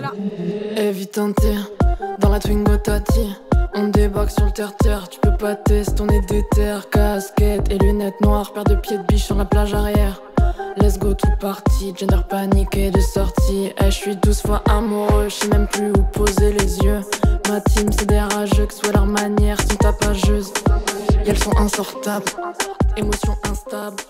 c'est là. Tir dans la Twingo Tati. On débarque sur le terre-terre, tu peux pas tester, on est déter. Casquette et lunettes noires, paire de pieds de biche sur la plage arrière. Let's go tout parti, gender paniqué de sortie. Eh, je suis douze fois amoureux, je sais même plus où poser les yeux. Ma team c'est des rageux, que soit leur manière sont tapageuses. Et elles sont insortables, émotions instables.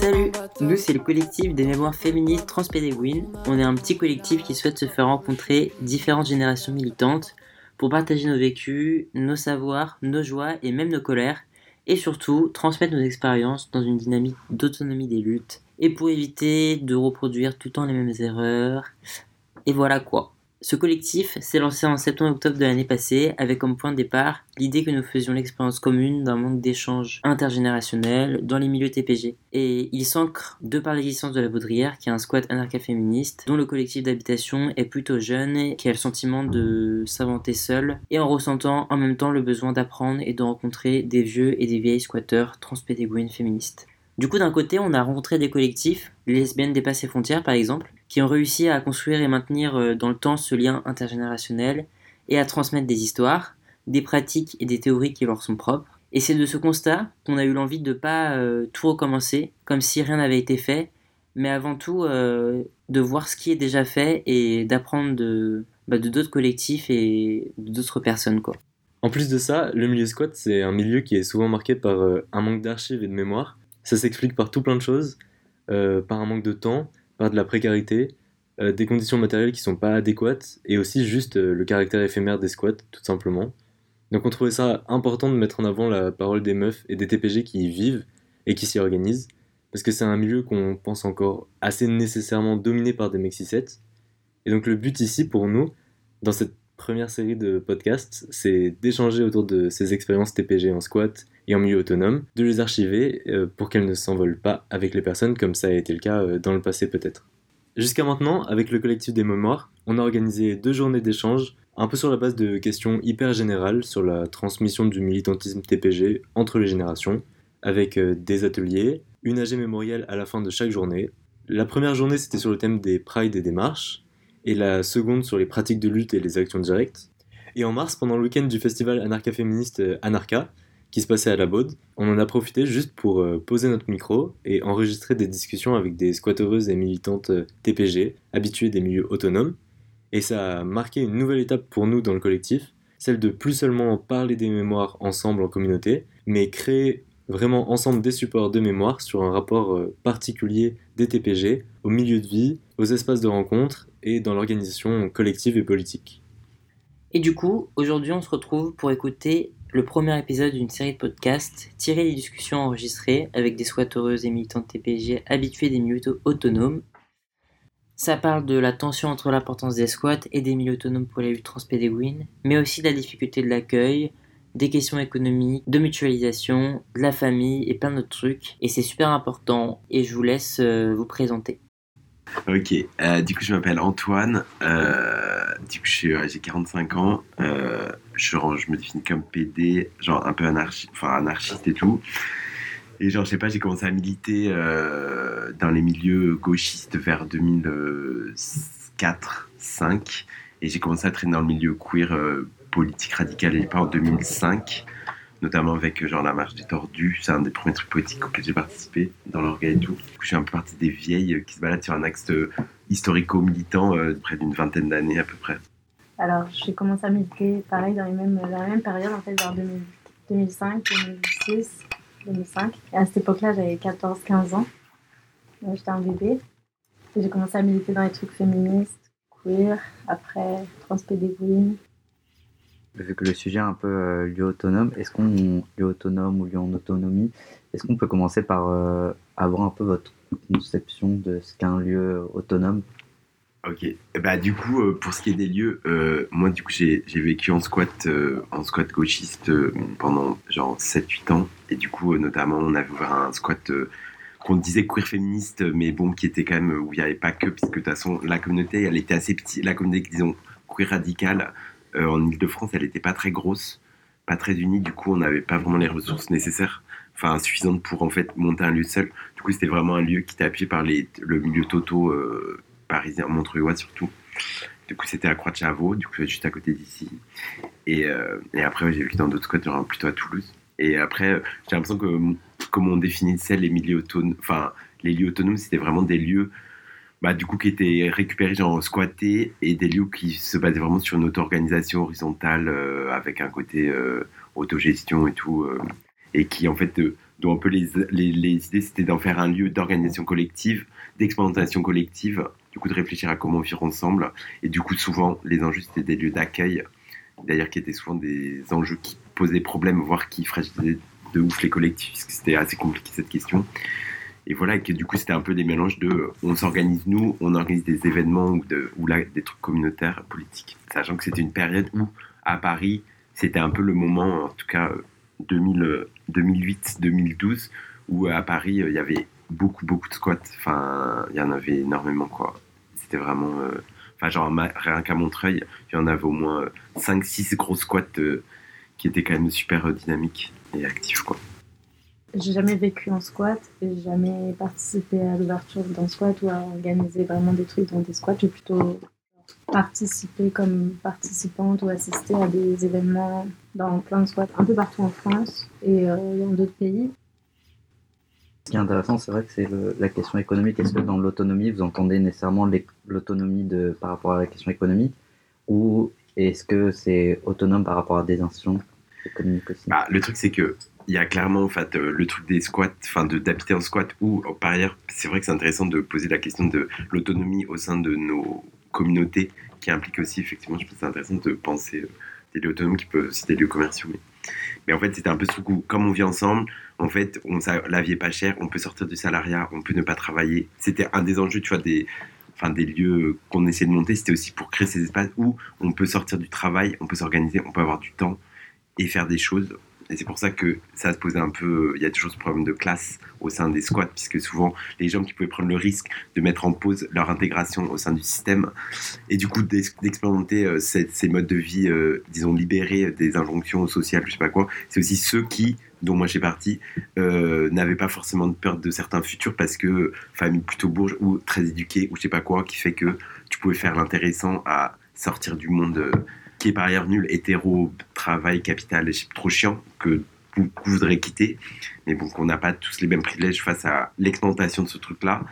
Salut, nous c'est le collectif des mémoires féministes transpédéguines. On est un petit collectif qui souhaite se faire rencontrer différentes générations militantes pour partager nos vécus, nos savoirs, nos joies et même nos colères, et surtout transmettre nos expériences dans une dynamique d'autonomie des luttes, et pour éviter de reproduire tout le temps les mêmes erreurs. Et voilà quoi. Ce collectif s'est lancé en septembre-octobre de l'année passée avec comme point de départ l'idée que nous faisions l'expérience commune d'un manque d'échanges intergénérationnels dans les milieux TPG. Et il s'ancre de par l'existence de la Baudrière, qui est un squat anarcha-féministe, dont le collectif d'habitation est plutôt jeune et qui a le sentiment de s'inventer seul, et en ressentant en même temps le besoin d'apprendre et de rencontrer des vieux et des vieilles squatteurs transpédéguines féministes. Du coup, d'un côté, on a rencontré des collectifs, les lesbiennes dépassées frontières par exemple, qui ont réussi à construire et maintenir euh, dans le temps ce lien intergénérationnel et à transmettre des histoires, des pratiques et des théories qui leur sont propres. Et c'est de ce constat qu'on a eu l'envie de ne pas euh, tout recommencer, comme si rien n'avait été fait, mais avant tout euh, de voir ce qui est déjà fait et d'apprendre de bah, d'autres collectifs et d'autres personnes. Quoi. En plus de ça, le milieu squat, c'est un milieu qui est souvent marqué par un manque d'archives et de mémoire, ça s'explique par tout plein de choses, par un manque de temps, par de la précarité, euh, des conditions matérielles qui sont pas adéquates, et aussi juste euh, le caractère éphémère des squats, tout simplement. Donc on trouvait ça important de mettre en avant la parole des meufs et des TPG qui y vivent et qui s'y organisent, parce que c'est un milieu qu'on pense encore assez nécessairement dominé par des mexicettes. Et donc le but ici pour nous, dans cette première série de podcasts, c'est d'échanger autour de ces expériences TPG en squat et en milieu autonome, de les archiver euh, pour qu'elles ne s'envolent pas avec les personnes comme ça a été le cas euh, dans le passé peut-être. Jusqu'à maintenant, avec le collectif des mémoires, on a organisé deux journées d'échange, un peu sur la base de questions hyper générales sur la transmission du militantisme TPG entre les générations, avec euh, des ateliers, une AG mémorielle à la fin de chaque journée. La première journée c'était sur le thème des prides et des marches, et la seconde sur les pratiques de lutte et les actions directes. Et en mars, pendant le week-end du festival anarcha-féministe Anarcha, qui se passait à la Baude, on en a profité juste pour euh, poser notre micro et enregistrer des discussions avec des squatteuses et militantes euh, TPG, habituées des milieux autonomes. Et ça a marqué une nouvelle étape pour nous dans le collectif, celle de plus seulement parler des mémoires ensemble en communauté, mais créer vraiment ensemble des supports de mémoire sur un rapport euh, particulier des TPG au milieu de vie, aux espaces de rencontre et dans l'organisation collective et politique. Et du coup, aujourd'hui on se retrouve pour écouter le premier épisode d'une série de podcasts tiré des discussions enregistrées avec des squatteuses et militantes TPG habitués des milieux autonomes. Ça parle de la tension entre l'importance des squats et des milieux autonomes pour les luttes transpédéguines, mais aussi de la difficulté de l'accueil, des questions économiques, de mutualisation, de la famille et plein d'autres trucs. Et c'est super important et je vous laisse euh, vous présenter. Ok, euh, du coup je m'appelle Antoine, euh, du coup j'ai 45 ans, euh, je, me définis comme PD, genre un peu anarchiste, enfin anarchiste et tout. Et genre je sais pas, j'ai commencé à militer dans les milieux gauchistes vers 2004-5 et j'ai commencé à traîner dans le milieu queer politique radical et pas en 2005 notamment avec genre la marche des tordus. C'est un des premiers trucs politiques auxquels j'ai participé dans l'orga et tout. Je suis un peu partie des vieilles qui se baladent sur un axe euh, historico-militant euh, près d'une vingtaine d'années à peu près. Alors, j'ai commencé à militer pareil dans, les mêmes, dans la même période, en fait, vers 2005, 2006, 2005. Et à cette époque-là, j'avais 14-15 ans. J'étais un bébé. J'ai commencé à militer dans les trucs féministes, queer, après transpédéguine, vu que le sujet est un peu euh, lieu autonome, est-ce qu'on, lieu autonome ou lieu en autonomie, est-ce qu'on peut commencer par euh, avoir un peu votre conception de ce qu'est un lieu autonome? Ok, bah du coup, euh, pour ce qui est des lieux, moi du coup j'ai, vécu en squat, en squat gauchiste pendant genre 7-8 ans, et du coup notamment on avait ouvert un squat qu'on disait queer féministe, mais bon, qui était quand même où il n'y avait pas que, puisque de toute façon la communauté elle était assez petite, la communauté disons queer radicale, en Ile-de-France, elle n'était pas très grosse, pas très unie. Du coup, on n'avait pas vraiment les ressources nécessaires, enfin suffisantes pour en fait monter un lieu seul. Du coup, c'était vraiment un lieu qui était appuyé par les, le milieu toto euh, parisien, montreuillois surtout. Du coup, c'était à Croix-de-Chavaux, du coup, juste à côté d'ici. Et, euh, après, j'ai vécu dans d'autres genre plutôt à Toulouse. Et après, euh, j'ai l'impression que, comme on définissait les milieux autonomes, enfin, les lieux autonomes, c'était vraiment des lieux, bah, du coup, qui étaient récupérés, genre squattés, et des lieux qui se basaient vraiment sur une auto-organisation horizontale, euh, avec un côté euh, autogestion et tout, euh, et qui, en fait, dont un peu les idées, c'était d'en faire un lieu d'organisation collective, d'expérimentation collective, du coup, de réfléchir à comment vivre ensemble, et du coup, souvent, les enjeux, c'était des lieux d'accueil, d'ailleurs, qui étaient souvent des enjeux qui posaient problème, voire qui fragilisaient de ouf les collectifs, parce que c'était assez compliqué cette question. Et voilà, que du coup, c'était un peu des mélanges de on s'organise nous, on organise des événements ou, là, des trucs communautaires, politiques. Sachant que c'était une période où, à Paris, c'était un peu le moment, en tout cas 2008-2012, où à Paris, euh, il y avait beaucoup, beaucoup de squats. Enfin, il y en avait énormément, quoi. C'était vraiment. euh, Enfin, genre, rien qu'à Montreuil, il y en avait au moins 5-6 gros squats euh, qui étaient quand même super euh, dynamiques et actifs, quoi. J'ai jamais vécu en squat et j'ai jamais participé à l'ouverture d'un squat ou à organiser vraiment des trucs dans des squats. J'ai plutôt participé comme participante ou assisté à des événements dans plein de squats un peu partout en France et euh, dans d'autres pays. Ce qui est intéressant, c'est vrai que c'est la question économique. Est-ce que dans l'autonomie, vous entendez nécessairement l'autonomie de- par rapport à la question économique? Ou est-ce que c'est autonome par rapport à des institutions économiques aussi? Bah, le truc, c'est que il y a clairement en fait, euh, le truc des squats, enfin d'habiter en squat, ou par ailleurs, c'est vrai que c'est intéressant de poser la question de l'autonomie au sein de nos communautés, qui implique aussi, effectivement, je pense que c'est intéressant de penser euh, des lieux autonomes qui peuvent aussi des lieux commerciaux. Mais, mais en fait, c'était un peu truc où, comme on vit ensemble, en fait, on, ça- la vie est pas chère, on peut sortir du salariat, on peut ne pas travailler. C'était un des enjeux, tu vois, des, enfin, des lieux qu'on essayait de monter, c'était aussi pour créer ces espaces où on peut sortir du travail, on peut s'organiser, on peut avoir du temps et faire des choses. Et c'est pour ça que ça se posait un peu. Il y a toujours ce problème de classe au sein des squats, puisque souvent les gens qui pouvaient prendre le risque de mettre en pause leur intégration au sein du système et du coup d'ex- d'expérimenter euh, ces, ces modes de vie, euh, disons, libérés des injonctions sociales, je sais pas quoi, c'est aussi ceux qui, dont moi j'ai parti, euh, n'avaient pas forcément de peur de certains futurs parce que famille plutôt bourge ou très éduquée ou je sais pas quoi, qui fait que tu pouvais faire l'intéressant à sortir du monde. Qui est par ailleurs nul, hétéro, travail, capital, trop chiant, que beaucoup voudraient quitter, mais bon, qu'on n'a pas tous les mêmes privilèges face à l'exploitation de ce truc-là.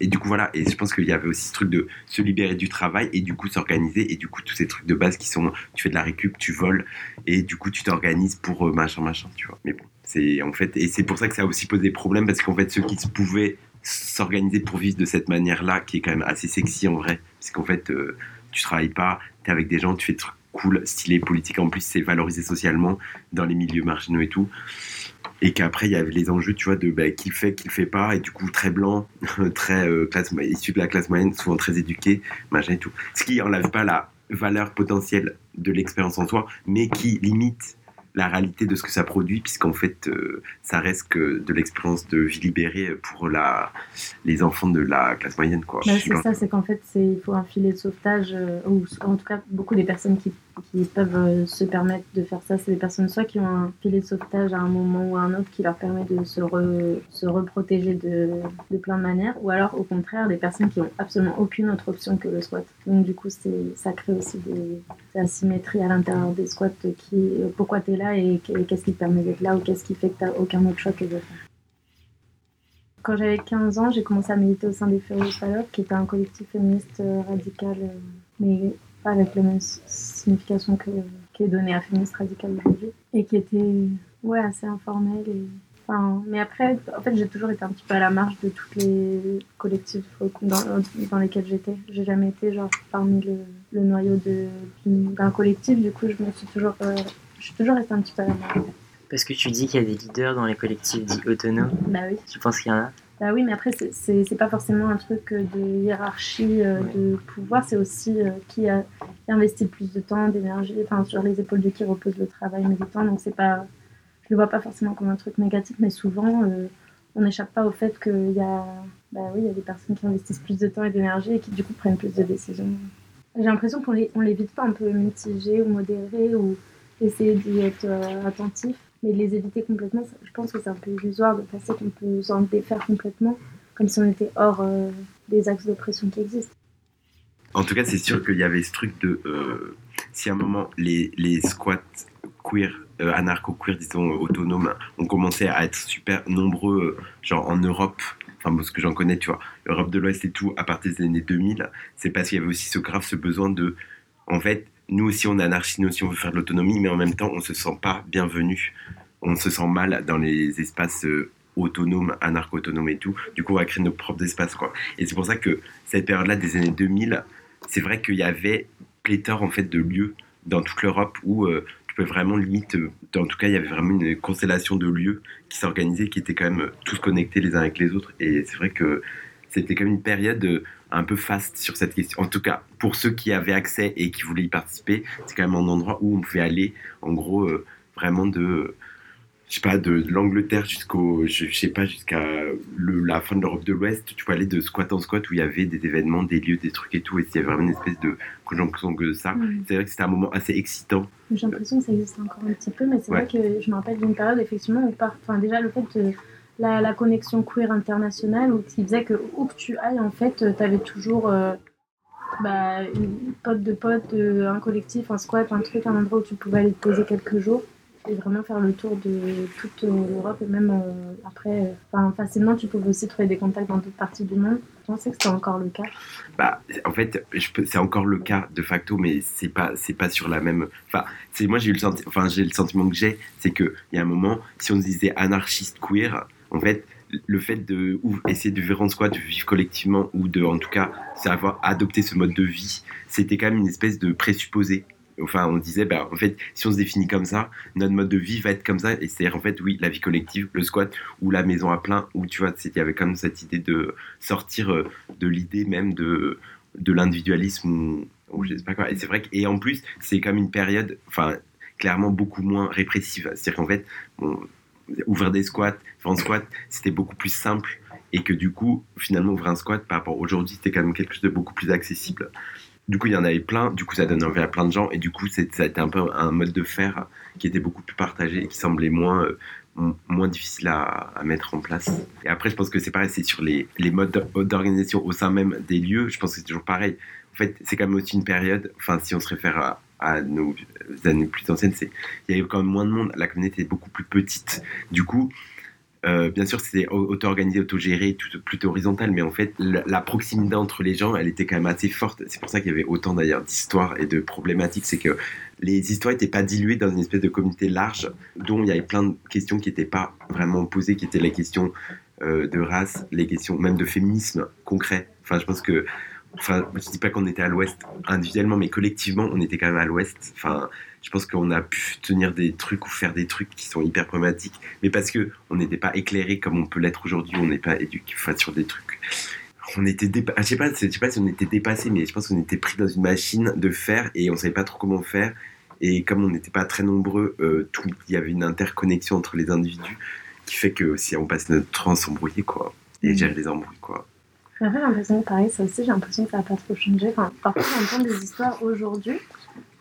Et du coup, voilà, et je pense qu'il y avait aussi ce truc de se libérer du travail et du coup s'organiser, et du coup, tous ces trucs de base qui sont tu fais de la récup, tu voles, et du coup, tu t'organises pour euh, machin, machin, tu vois. Mais bon, c'est en fait, et c'est pour ça que ça a aussi posé problème, parce qu'en fait, ceux qui se pouvaient s'organiser pour vivre de cette manière-là, qui est quand même assez sexy en vrai, parce qu'en fait, euh, tu travailles pas, tu es avec des gens, tu fais des trucs cool, stylé, politique, en plus, c'est valorisé socialement dans les milieux marginaux et tout. Et qu'après, il y avait les enjeux, tu vois, de bah, qui le fait, qui le fait pas, et du coup, très blanc, très euh, classe, issu de la classe moyenne, souvent très éduqué, machin et tout. Ce qui enlève pas la valeur potentielle de l'expérience en soi, mais qui limite la réalité de ce que ça produit, puisqu'en fait, euh, ça reste que de l'expérience de vie libérée pour la, les enfants de la classe moyenne, quoi. Bah, c'est ça, c'est qu'en fait, il faut un filet de sauvetage, euh, ou en tout cas, beaucoup des personnes qui, qui peuvent euh, se permettre de faire ça, c'est des personnes soit qui ont un filet de sauvetage à un moment ou à un autre qui leur permet de se, se reprotéger de, plein de manières, ou alors au contraire, des personnes qui ont absolument aucune autre option que le squat. Donc du coup, ça crée aussi des, asymétries à l'intérieur des squats, euh, pourquoi tu es là et qu'est-ce qui te permet d'être là, ou qu'est-ce qui fait que tu n'as aucun autre choix que de faire. Quand j'avais 15 ans, j'ai commencé à militer au sein des Furious Salopes, qui était un collectif féministe euh, radical, mais pas avec la même signification que, qui est donnée à féministe radical aujourd'hui, et qui était ouais, assez informel. Et, enfin, mais après, en fait, j'ai toujours été un petit peu à la marge de tous les collectifs dans, dans lesquels j'étais. J'ai jamais été genre parmi le, le noyau d'un collectif, du coup, je me suis toujours, euh, je suis toujours restée un petit peu à la marge. Parce que tu dis qu'il y a des leaders dans les collectifs dits autonomes. Bah oui. Tu penses qu'il y en a? Bah oui, mais après, c'est- pas forcément un truc euh, de hiérarchie, euh, de pouvoir, c'est aussi euh, qui a qui investit le plus de temps, d'énergie, enfin, sur les épaules de qui repose le travail militant. Donc, c'est pas, je le vois pas forcément comme un truc négatif, mais souvent, euh, on n'échappe pas au fait qu'il y a, bah oui, il y a des personnes qui investissent plus de temps et d'énergie et qui, du coup, prennent plus de décisions. J'ai l'impression qu'on les, on les vide pas un peu mitigés ou modérés ou essayer d'y être euh, attentif. Mais les éviter complètement, je pense que c'est un peu illusoire de penser qu'on peut s'en défaire complètement, comme si on était hors euh, des axes d'oppression qui existent. en tout cas, c'est sûr qu'il y avait ce truc de. euh, si à un moment, les, les squats queer, euh, anarcho-queer, disons, autonomes, ont commencé à être super nombreux, genre en Europe, enfin, parce que j'en connais, tu vois, Europe de l'Ouest et tout, à partir des années 2000, c'est parce qu'il y avait aussi ce grave, ce besoin de. En fait, nous aussi, on est anarchistes, nous aussi, on veut faire de l'autonomie, mais en même temps, on se sent pas bienvenu. On se sent mal dans les espaces. euh, autonomes, anarcho-autonomes et tout. Du coup, on va créer nos propres espaces, quoi. Et c'est pour ça que cette période-là des années 2000, c'est vrai qu'il y avait pléthore en fait de lieux dans toute l'Europe où euh, tu peux vraiment limite, euh, en tout cas il y avait vraiment une constellation de lieux qui s'organisaient, qui étaient quand même tous connectés les uns avec les autres. Et c'est vrai que c'était quand même une période un peu faste sur cette question. En tout cas, pour ceux qui avaient accès et qui voulaient y participer, c'est quand même un endroit où on pouvait aller, en gros, euh, vraiment de, je sais pas, de l'Angleterre jusqu'au, je, je sais pas, jusqu'à la fin de l'Europe de l'Ouest. Tu peux aller de squat en squat où il y avait des événements, des lieux, des trucs et tout, et il y avait vraiment une espèce de conjonction de ça. C'est vrai que c'était un moment assez excitant. J'ai l'impression que ça existe encore un petit peu, mais c'est Ouais. vrai que je me rappelle d'une période, effectivement, où par... enfin, déjà le fait de la, la connexion queer internationale, où, qui faisait que où que tu ailles, en fait, tu avais toujours euh, bah, une pote de pote, euh, un collectif, un squat, un truc, un endroit où tu pouvais aller te poser quelques jours et vraiment faire le tour de toute euh, l'Europe et même euh, après, euh, enfin, facilement, tu pouvais aussi trouver des contacts dans d'autres parties du monde. Je pensais que c'était encore le cas. Bah, en fait, c'est encore le cas de facto, mais c'est pas, c'est pas sur la même. Enfin, c'est moi j'ai eu le senti- enfin j'ai le sentiment que j'ai, c'est que il y a un moment, si on se disait anarchiste queer, en fait, le fait de ou essayer de vivre en squat, de vivre collectivement ou de, en tout cas, savoir adopter ce mode de vie, c'était quand même une espèce de présupposé. Enfin, on disait, bah, en fait, si on se définit comme ça, notre mode de vie va être comme ça. Et c'est en fait, oui, la vie collective, le squat ou la maison à plein, où tu vois, il y avait quand même cette idée de sortir euh, de l'idée même de, de l'individualisme ou, ou je sais pas quoi. Et c'est vrai que, et en plus, c'est même une période, enfin, clairement beaucoup moins répressive. C'est-à-dire qu'en fait, bon, ouvrir des squats, faire un squat, c'était beaucoup plus simple. Et que du coup, finalement, ouvrir un squat par rapport aujourd'hui, c'était quand même quelque chose de beaucoup plus accessible. Du coup, il y en avait plein, du coup, ça donne envie à plein de gens, et du coup, ça a été un peu un mode de faire qui était beaucoup plus partagé et qui semblait moins, euh, moins difficile à, à mettre en place. Et après, je pense que c'est pareil, c'est sur les, les modes d'organisation au sein même des lieux, je pense que c'est toujours pareil. En fait, c'est quand même aussi une période, enfin, si on se réfère à, à nos années plus anciennes, c'est il y avait quand même moins de monde, la communauté est beaucoup plus petite. Du coup, euh, bien sûr, c'était au- auto-organisé, auto-géré, plutôt horizontal, mais en fait, la, la proximité entre les gens, elle était quand même assez forte. C'est pour ça qu'il y avait autant d'ailleurs d'histoires et de problématiques. C'est que les histoires n'étaient pas diluées dans une espèce de communauté large, dont il y avait plein de questions qui n'étaient pas vraiment posées, qui étaient les questions euh, de race, les questions même de féminisme concret. Enfin, je pense que. Enfin, je dis pas qu'on était à l'ouest individuellement, mais collectivement, on était quand même à l'ouest. Enfin, je pense qu'on a pu tenir des trucs ou faire des trucs qui sont hyper problématiques, mais parce que on n'était pas éclairé comme on peut l'être aujourd'hui, on n'est pas éduqué enfin, sur des trucs. On était ah, je sais pas, je sais pas si on était dépassé, mais je pense qu'on était pris dans une machine de faire et on savait pas trop comment faire. Et comme on n'était pas très nombreux, euh, tout, il y avait une interconnexion entre les individus qui fait que si on passe notre temps à s'embrouiller, quoi, et gérer les embrouilles, quoi. J'ai l'impression que pareil, ça aussi, j'ai l'impression que ça n'a pas trop changé. Enfin, parfois, j'entends des histoires aujourd'hui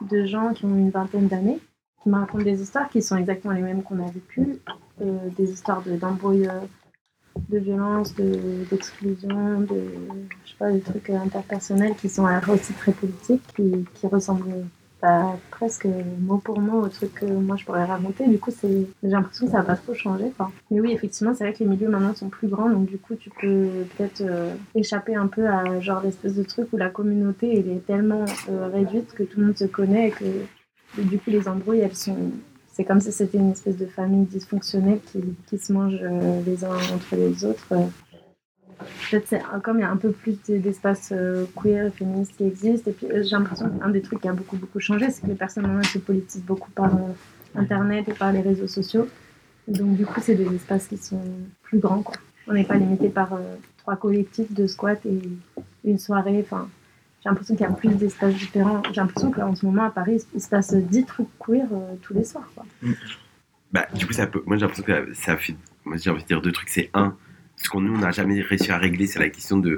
de gens qui ont une vingtaine d'années qui me racontent des histoires qui sont exactement les mêmes qu'on a vécues. Euh, des histoires de- d'embrouilles, euh, de, violence, de- d'exclusion, de, je sais pas, des trucs interpersonnels qui sont aussi très politiques, qui, qui ressemblent presque mot pour mot au truc que moi je pourrais raconter. Du coup, j'ai l'impression que ça n'a pas trop changé. Quoi. Mais oui, effectivement, c'est vrai que les milieux maintenant sont plus grands, donc du coup, tu peux peut-être euh, échapper un peu à genre l'espèce de truc où la communauté elle est tellement euh, réduite que tout le monde se connaît et que du coup, les embrouilles, elles sont. C'est comme si c'était une espèce de famille dysfonctionnelle qui, qui se mange euh, les uns entre les autres. Peut-être c'est comme il y a un peu plus d- d'espace euh, queer et féministe qui existe. Et puis euh, j'ai l'impression qu'un des trucs qui a beaucoup beaucoup changé, c'est que les personnes maintenant se politisent beaucoup par euh, internet et par les réseaux sociaux. Donc du coup, c'est des espaces qui sont plus grands. Quoi. On n'est pas limité par trois collectifs de squat et une soirée. Enfin, j'ai l'impression qu'il y a plus d'espaces différents. J'ai l'impression qu'en ce moment à Paris, il se passe 10 trucs queer tous les soirs. Quoi. Bah, du coup, ça moi j'ai l'impression que ça fait. Moi j'ai envie de dire deux trucs. C'est un, ce qu'on nous n'a jamais réussi à régler, c'est la question de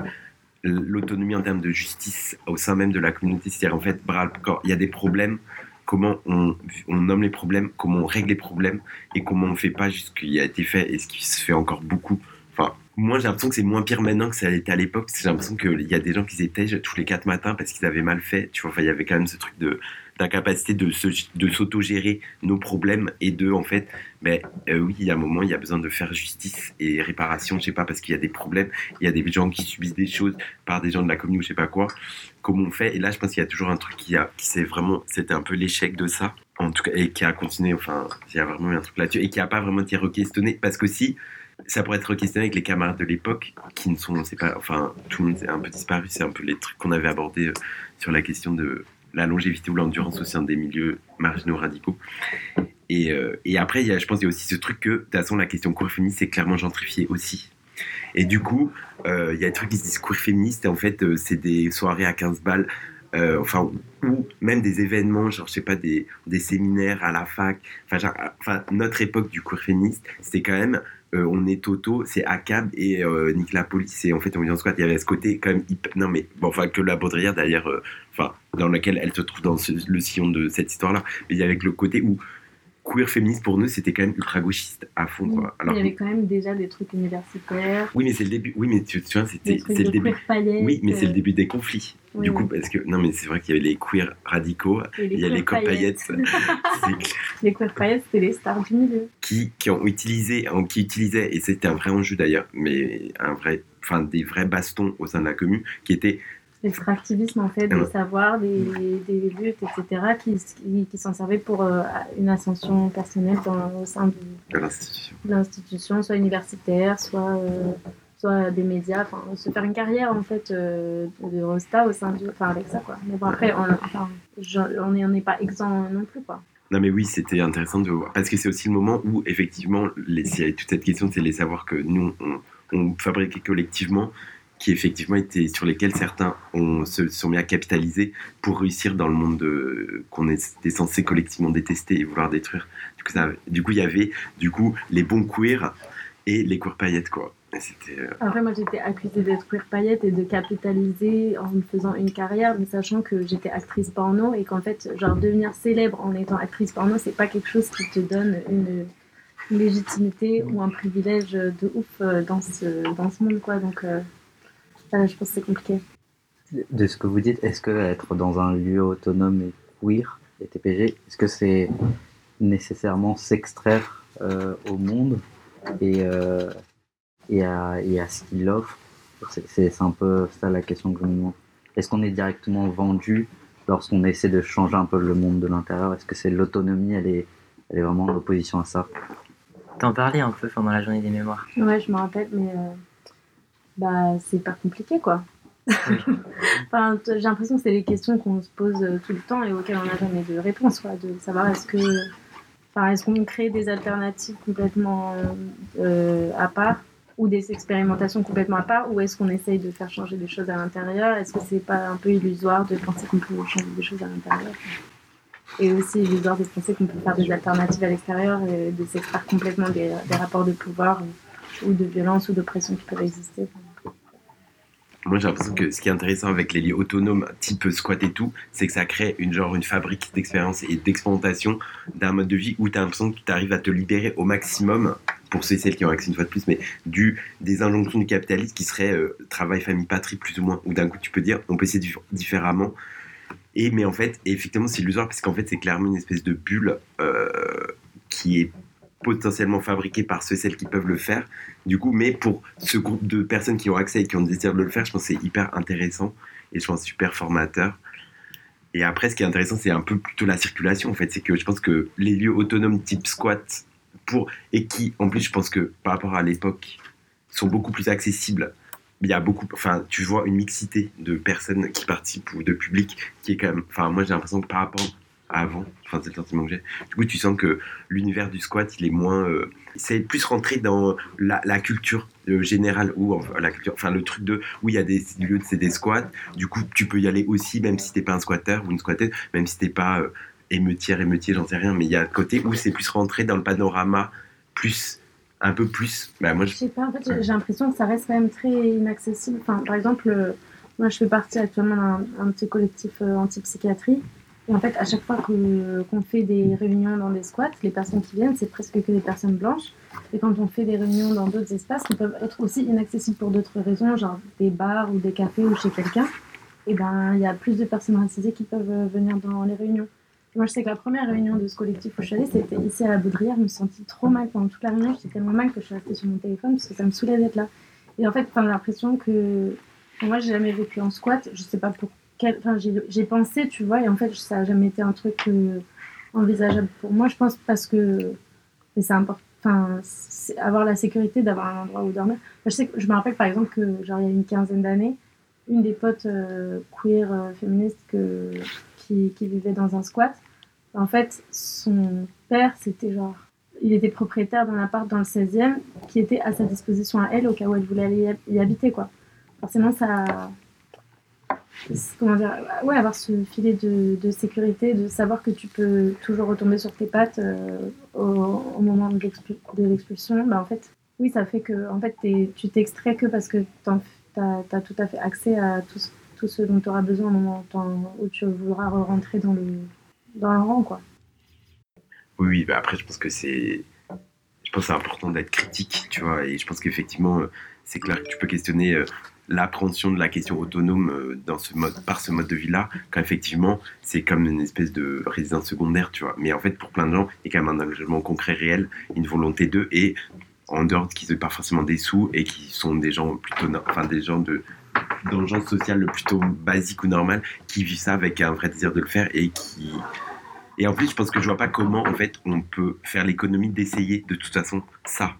l'autonomie en termes de justice au sein même de la communauté. C'est-à-dire en fait, corps, il y a des problèmes, comment on, nomme les problèmes, comment on règle les problèmes et comment on ne fait pas ce qui a été fait et ce qui se fait encore beaucoup. Enfin, moi, j'ai l'impression que c'est moins pire maintenant que ça l'était à l'époque. J'ai l'impression qu'il y a des gens qui étaient tous les quatre matins parce qu'ils avaient mal fait. Tu vois, il y avait quand même ce truc de d'incapacité de se, de s'auto-gérer nos problèmes et de en fait ben euh, oui il y a un moment il y a besoin de faire justice et réparation je sais pas parce qu'il y a des problèmes il y a des gens qui subissent des choses par des gens de la commune ou je sais pas quoi comment on fait? Et là je pense qu'il y a toujours un truc qui a qui c'est vraiment c'était un peu l'échec de ça en tout cas et qui a continué enfin il y a vraiment eu un truc là-dessus et qui a pas vraiment été re-questionné parce que si ça pourrait être questionné avec les camarades de l'époque qui ne sont, c'est pas, enfin, tout le monde est un peu disparu. C'est un peu les trucs qu'on avait abordés euh, sur la question de la longévité ou l'endurance au sein des milieux marginaux radicaux. Et, euh, et après, il y a, je pense qu'il y a aussi ce truc que, de toute façon, la question queer féministe c'est clairement gentrifié aussi. Et du coup, euh, il y a des trucs qui se disent queer féministe, et en fait, euh, c'est des soirées à 15 balles, enfin, ou même des événements, genre, je sais pas, des, des séminaires à la fac. Enfin, enfin, notre époque du queer féministe, c'était quand même on est Toto, c'est Akab et euh, Nick la police. Et en fait, en squat. Il y avait ce côté quand même hyper... Non, mais enfin, que la Baudrière d'ailleurs, euh, enfin, dans lequel elle se trouve dans le sillon de cette histoire-là. Mais il y avait le côté où queer féministe pour nous, c'était quand même ultra gauchiste à fond, quoi. Alors, il y avait quand même déjà des trucs universitaires, oui, mais c'est le début. Oui, mais tu, tu vois, des c'était c'est le début. Oui, mais c'est le euh, début des conflits. oui, du coup, oui. parce que non, mais c'est vrai qu'il y avait les queer radicaux, il y a les queer paillettes, les queer paillettes, c'était les stars du milieu. qui, qui ont utilisé, qui utilisaient, et c'était un vrai enjeu d'ailleurs, mais un vrai, enfin des vrais bastons au sein de la commune, qui étaient, L'extractivisme, en fait, des savoirs, des, des luttes, etc., qui, qui, qui s'en servaient pour euh, une ascension personnelle dans, au sein de l'institution. de l'institution, soit universitaire, soit, euh, soit des médias, enfin, se faire une carrière, en fait, euh, de rosta au sein du... Enfin, avec ça, quoi. Mais bon, après, on enfin, n'est pas exempt non plus, quoi. Non mais oui, c'était intéressant de voir, parce que c'est aussi le moment où effectivement, les, toute cette question, c'est les savoirs que nous on, on fabriquait collectivement, qui effectivement étaient sur lesquels certains ont, se sont mis à capitaliser pour réussir dans le monde de- qu'on était censé collectivement détester et vouloir détruire. Du coup, il y avait du coup les bons queers et les queer paillettes quoi. Euh, Après, moi, j'étais accusée d'être queer paillette et de capitaliser en me faisant une carrière, mais sachant que j'étais actrice porno et qu'en fait, genre, devenir célèbre en étant actrice porno, c'est pas quelque chose qui te donne une, légitimité ou un privilège de ouf euh, dans ce, dans ce monde, quoi. Donc, euh, je pense que c'est compliqué. De ce que vous dites, est-ce que être dans un lieu autonome et queer, et TPG, est-ce que c'est nécessairement s'extraire euh, au monde et, euh, et, à, et à ce qu'il offre? C'est c'est- c'est un peu ça la question que je me demande. Est-ce qu'on est directement vendu lorsqu'on essaie de changer un peu le monde de l'intérieur? Est-ce que c'est l'autonomie, elle est, elle est vraiment en opposition à ça? T'en parlais un peu pendant la journée des mémoires. Ouais, je me rappelle, mais euh, bah, c'est pas compliqué, quoi. enfin, j'ai l'impression que c'est des questions qu'on se pose euh, tout le temps et auxquelles on n'a jamais de réponse, quoi. De savoir est-ce que, enfin, est-ce qu'on crée des alternatives complètement euh, à part ou des expérimentations complètement à part, ou est-ce qu'on essaye de faire changer des choses à l'intérieur? Est-ce que c'est pas un peu illusoire de penser qu'on peut changer des choses à l'intérieur? Et aussi illusoire de penser qu'on peut faire des alternatives à l'extérieur et de s'extraire complètement des, des rapports de pouvoir ou, ou de violence ou d'oppression qui peuvent exister. Moi, j'ai l'impression que ce qui est intéressant avec les lieux autonomes, type squat et tout, c'est que ça crée une genre une fabrique d'expérience et d'expérimentation d'un mode de vie où tu as l'impression que tu arrives à te libérer au maximum, pour ceux et celles qui ont accès une fois de plus, mais du, des injonctions du capitalisme qui seraient euh, travail, famille, patrie, plus ou moins, où d'un coup tu peux dire on peut essayer dif- différemment. Et, mais en fait, effectivement, c'est illusoire parce qu'en fait, c'est clairement une espèce de bulle euh, qui est potentiellement fabriquée par ceux et celles qui peuvent le faire du coup, mais pour ce groupe de personnes qui ont accès et qui ont le désir de le faire, je pense que c'est hyper intéressant et je pense super formateur. Et après, ce qui est intéressant, c'est un peu plutôt la circulation, en fait. C'est que je pense que les lieux autonomes type squat, pour, et qui, en plus, je pense que par rapport à l'époque, sont beaucoup plus accessibles. Il y a beaucoup, enfin, tu vois une mixité de personnes qui participent ou de public qui est quand même, enfin, moi j'ai l'impression que par rapport avant, enfin, c'est le sentiment que j'ai. Du coup, tu sens que l'univers du squat, il est moins, euh, c'est plus rentré dans la, culture euh, générale ou la culture, enfin le truc de où il y a des lieux, c'est des squats. Du coup, tu peux y aller aussi, même si t'es pas un squatteur ou une squatteuse, même si t'es pas euh, émeutière, émeutier, j'en sais rien. Mais il y a un côté où c'est plus rentré dans le panorama, plus un peu plus. Bah moi, je... Sais pas, en fait, j'ai l'impression que ça reste quand même très inaccessible. Enfin, par exemple, euh, moi, je fais partie actuellement d'un un petit collectif anti-psychiatrie. Et en fait, à chaque fois qu'on fait des réunions dans des squats, les personnes qui viennent, c'est presque que des personnes blanches. Et quand on fait des réunions dans d'autres espaces qui peuvent être aussi inaccessibles pour d'autres raisons, genre des bars ou des cafés ou chez quelqu'un, et ben il y a plus de personnes racisées qui peuvent euh, venir dans les réunions. Moi, je sais que la première réunion de ce collectif où je suis allée, c'était ici à la Baudrière. Je me sentis trop mal pendant toute la réunion. J'étais tellement mal que je suis restée sur mon téléphone parce que ça me saoulait d'être là. Et en fait, j'ai l'impression que. moi, j'ai jamais vécu en squat. Je sais pas pour quel. J'ai pensé, tu vois, et en fait, ça a jamais été un truc euh, envisageable pour moi. Je pense parce que. C'est important. Enfin, avoir la sécurité d'avoir un endroit où dormir. Je sais je me rappelle par exemple que, genre, il y a une quinzaine d'années, une des potes euh, queer euh, féministes que, qui, qui vivait dans un squat, en fait, son père, c'était genre. Il était propriétaire d'un appart dans le 16e qui était à sa disposition à elle au cas où elle voulait y habiter, quoi. Forcément, ça. Comment dire Ouais, avoir ce filet de, sécurité, de savoir que tu peux toujours retomber sur tes pattes euh, au, moment de l'expul- de l'expulsion, bah, en fait, oui, ça fait que en fait, tu t'extrais que parce que tu as, tout à fait accès à tout tout ce dont tu auras besoin au moment où tu voudras rentrer dans le, dans le rang, quoi. Oui, bah après, je pense que c'est. Je pense c'est important d'être critique, tu vois, et je pense qu'effectivement, euh, c'est clair que tu peux questionner euh, l'appréhension de la question autonome euh, dans ce mode, par ce mode de vie-là, quand effectivement, c'est comme une espèce de résidence secondaire, tu vois. Mais en fait, pour plein de gens, il y a quand même un engagement concret, réel, une volonté d'eux, et en dehors qu'ils n'ont pas forcément des sous, et qui sont des gens plutôt. Enfin, des gens de social plutôt basique ou normal, qui vivent ça avec un vrai désir de le faire et qui, et en plus, je pense que je vois pas comment, en fait, on peut faire l'économie d'essayer, de toute façon, ça.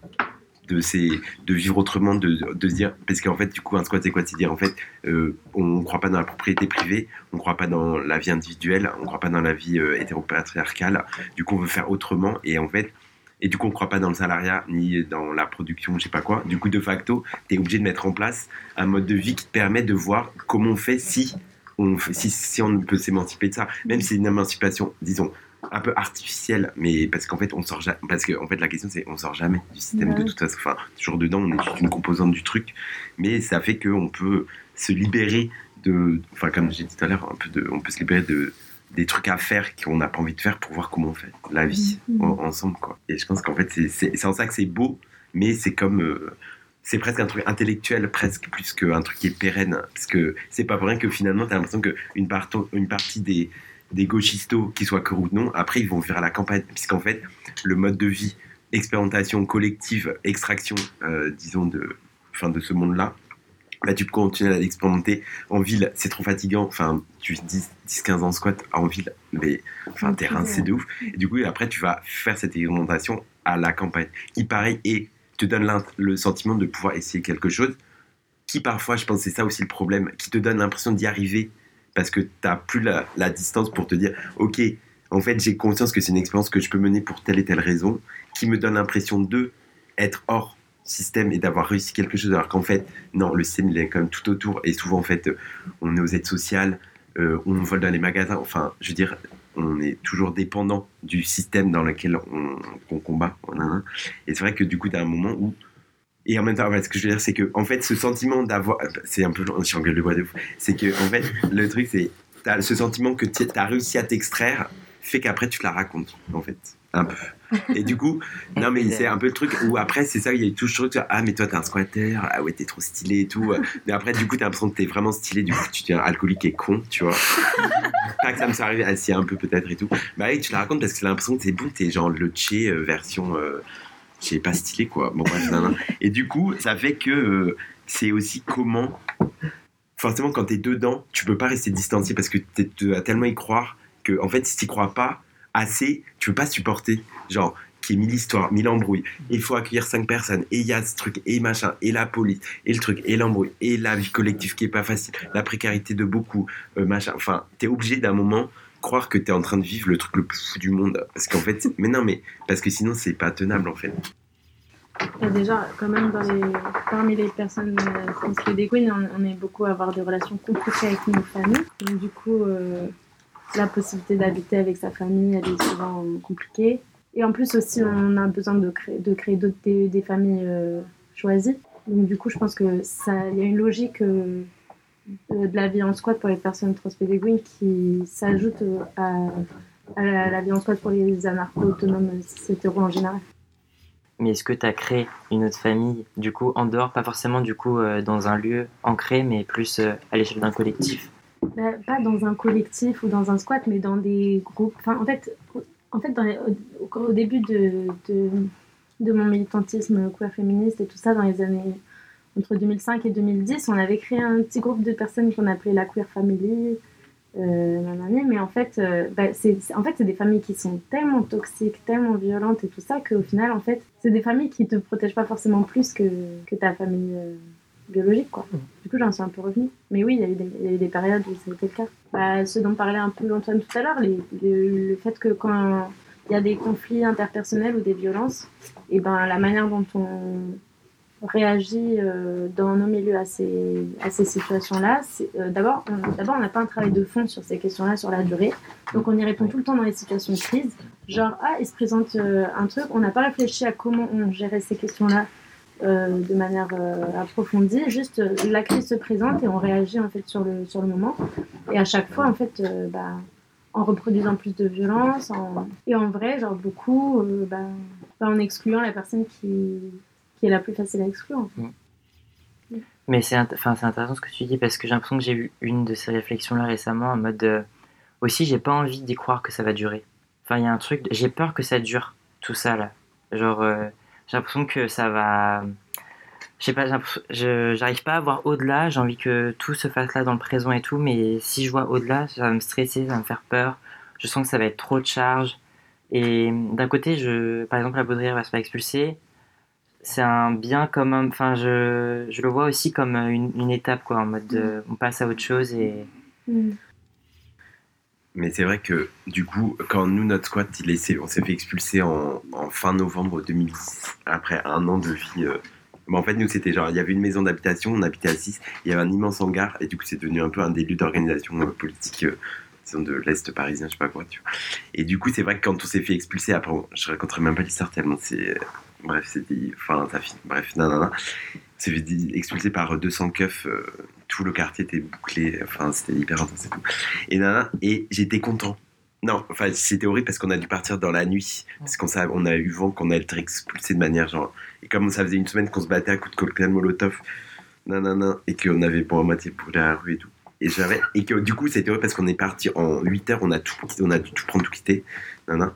De, vivre autrement, de, se dire. Parce qu'en fait, du coup, un squat, c'est quoi? C'est dire, en fait, euh, on ne croit pas dans la propriété privée, on ne croit pas dans la vie individuelle, on ne croit pas dans la vie euh, hétéropatriarcale. Du coup, on veut faire autrement. Et en fait, et du coup, on ne croit pas dans le salariat ni dans la production, je sais pas quoi. Du coup, de facto, tu es obligé de mettre en place un mode de vie qui te permet de voir comment on fait si on, si, si on peut s'émanciper de ça. Même si c'est une émancipation, disons, un peu artificielle, mais parce qu'en fait, on sort jamais. Parce que en fait, la question, c'est on sort jamais du système de toute façon. Enfin, toujours dedans, on est juste une composante du truc. Mais ça fait qu'on peut se libérer de. Enfin, comme j'ai dit tout à l'heure, un peu de, on peut se libérer de des trucs à faire qu'on n'a pas envie de faire pour voir comment on fait la vie Mhm. en- ensemble quoi et je pense qu'en fait c'est- en ça que c'est beau mais c'est comme euh, c'est presque un truc intellectuel presque plus qu'un truc qui est pérenne parce que c'est pas pour rien que finalement t'as l'impression que une, parto- une partie des des gauchistos qu'ils soient queer ou non après ils vont vers la campagne. Puisqu'en fait le mode de vie expérimentation collective extraction euh, disons de enfin de ce monde là bah, tu peux continuer à l'expérimenter en ville. C'est trop fatigant. Enfin tu 10 15 ans squat en ville mais enfin t'es rincé de ouf. Et du coup après tu vas faire cette expérimentation à la campagne. Qui pareil et te donne le sentiment de pouvoir essayer quelque chose qui parfois je pense c'est ça aussi le problème qui te donne l'impression d'y arriver parce que t'as plus la, distance pour te dire ok en fait j'ai conscience que c'est une expérience que je peux mener pour telle et telle raison qui me donne l'impression de être hors système et d'avoir réussi quelque chose alors qu'en fait non le système il est quand même tout autour et souvent en fait on est aux aides sociales euh, on vole dans les magasins enfin je veux dire on est toujours dépendant du système dans lequel on, qu'on combat et c'est vrai que du coup t'as un moment où et en même temps, ouais, ce que je veux dire, c'est que, en fait, ce sentiment d'avoir. C'est un peu. Je suis en gueule de bois de ouf. C'est que, en fait, le truc, c'est. T'as ce sentiment que tu as réussi à t'extraire, fait qu'après, tu te la racontes, en fait. Un peu. Et du coup, non, mais c'est un peu le truc où après, c'est ça, il y a toujours ce truc, ah, mais toi, t'es un squatter, ah ouais, t'es trop stylé et tout. Mais après, du coup, t'as l'impression que t'es vraiment stylé, du coup, tu deviens alcoolique et con, tu vois. Pas que ça me soit arrivé, ah, si, un peu peut-être et tout. Bah oui, tu la racontes parce que t'as l'impression que t'es bon, t'es genre le Che euh, version. Euh, sais pas stylé, quoi. Bon, bref, nan, nan. Et du coup, ça fait que euh, c'est aussi comment. Forcément, quand t'es dedans, tu peux pas rester distancié parce que t'es- tu vas tellement y croire que, en fait, si t'y crois pas assez, tu peux pas supporter. Genre, qu'il y ait mille histoires, mille embrouilles. Il faut accueillir cinq personnes, et il y a ce truc, et machin, et la police, et le truc, et l'embrouille, et la vie collective qui est pas facile, la précarité de beaucoup, euh, machin. Enfin, t'es obligé d'un moment croire que t'es en train de vivre le truc le plus fou du monde. Parce qu'en fait, mais non, mais parce que sinon, c'est pas tenable en fait. Et déjà, quand même, dans les, parmi les personnes euh, trans et des queens, on, on est beaucoup à avoir des relations compliquées avec nos familles. Donc, du coup, euh, la possibilité d'habiter avec sa famille, elle est souvent compliquée. Et en plus aussi, on a besoin de créer, de créer d'autres, des, des familles euh, choisies. Donc, du coup, je pense que ça, il y a une logique euh, de la vie en squat pour les personnes transpédéguines qui s'ajoute euh, à, à la, vie en squat pour les anarcho-autonomes hétéros en général. Mais est-ce que tu as créé une autre famille, du coup, en dehors, pas forcément du coup euh, dans un lieu ancré, mais plus euh, à l'échelle d'un collectif? Bah, pas dans un collectif ou dans un squat, mais dans des groupes. Enfin, en fait, en fait dans les- au, au début de, de, de mon militantisme queer féministe et tout ça, dans les années entre 2005 et 2010, on avait créé un petit groupe de personnes qu'on appelait la queer family. Euh, mais en fait, euh, bah, c'est en fait, c'est des familles qui sont tellement toxiques, tellement violentes et tout ça qu'au final, en fait, c'est des familles qui te protègent pas forcément plus que, que ta famille euh, biologique, quoi. Du coup, j'en suis un peu revenue. Mais oui, il y, a eu des- il y a eu des périodes où ça a été le cas. Bah, ce dont parlait un peu Antoine tout à l'heure, le fait que quand il y a des conflits interpersonnels ou des violences, et ben la manière dont on réagit euh, dans nos milieux à ces, à ces situations-là, euh, d'abord, on- n'a pas un travail de fond sur ces questions-là, sur la durée. Donc on y répond tout le temps dans les situations de crise. Genre, ah, il se présente euh, un truc, on n'a pas réfléchi à comment on gérait ces questions-là euh, de manière euh, approfondie. Juste, la crise se présente et on réagit en fait sur le, sur le moment. Et à chaque fois, en fait, bah, en reproduisant plus de violence, en- et en vrai, genre beaucoup, bah, bah, en excluant la personne qui, qui est la plus facile à exclure. fait. Mais c'est intéressant ce que tu dis parce que j'ai l'impression que j'ai eu une de ces réflexions-là récemment en mode euh, aussi j'ai pas envie d'y croire que ça va durer. Enfin, il y a un truc, j'ai peur que ça dure, tout ça là. Genre, euh, j'ai l'impression que ça va. Je sais pas, j'arrive pas à voir au-delà, j'ai envie que tout se fasse là dans le présent et tout, mais si je vois au-delà, ça va me stresser, ça va me faire peur. Je sens que ça va être trop de charge. Et d'un côté, je, par exemple, la Baudrière va se faire expulser c'est un bien comme un- enfin je, je le vois aussi comme une, une étape quoi en mode de- on passe à autre chose et Mais c'est vrai que du coup, quand nous, notre squat, il est- on s'est fait expulser en, en fin novembre 2010, après un an de vie. euh, mais en fait, nous, c'était genre, il y avait une maison d'habitation, on habitait à 6, il y avait un immense hangar, et du coup, c'est devenu un peu un lieux d'organisation euh, politique, euh, disons, de l'Est parisien, je sais pas quoi, tu vois. Et du coup, c'est vrai que quand on s'est fait expulser, après, je raconterai même pas l'histoire tellement c'est. Euh, bref, c'était. Enfin, ça finit. Bref, nanana. Di- expulser par 200 keufs, euh, tout le quartier était bouclé, enfin, c'était hyper intense et tout. Et, nanana, et j'étais content. Non, enfin, c'était horrible parce qu'on a dû partir dans la nuit. Parce qu'on sa- on a eu vent qu'on allait être expulsé de manière genre. Et comme ça faisait une semaine qu'on se battait à coups de cocktail molotov, nanana, et qu'on avait pour moitié brûlé la rue et tout. Et. Et que du coup, c'était horrible parce qu'on est parti en 8 heures, on a tout on a dû tout prendre, tout quitter. nanana.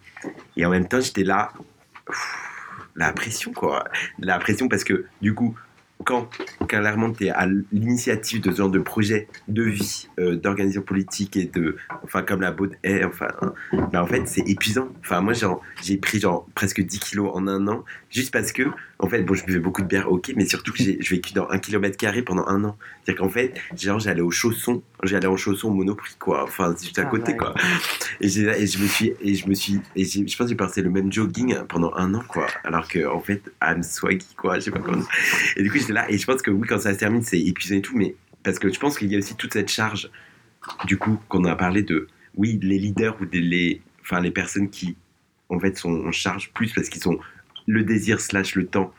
Et en même temps, j'étais là. Pff, La pression, quoi. La pression parce que du coup, quand clairement tu es à l'initiative de ce genre de projet de vie, euh, d'organisation politique et de. Enfin, comme la Baud est, enfin. hein, bah, en fait, c'est épuisant. Enfin, moi, j'ai pris genre presque 10 kilos en un an, juste parce que, en fait, bon, je buvais beaucoup de bière, ok, mais surtout que j'ai je vécu dans un kilomètre carré pendant un an. C'est-à-dire qu'en fait, genre, j'allais au chausson, j'allais en chausson au monoprix, quoi. Enfin, juste à Ah, côté, quoi. Et, et je me suis, et je me suis, et je pense que j'ai passé le même jogging pendant un an, quoi. Alors que, en fait, I'm swaggy, quoi. Je sais pas comment. Et du coup, j'étais là, et je pense que oui, quand ça se termine, c'est épuisant et tout, mais parce que je pense qu'il y a aussi toute cette charge, du coup, qu'on a parlé de, oui, les leaders ou des, les, enfin, les personnes qui, en fait, sont en charge plus parce qu'ils sont le désir slash le temps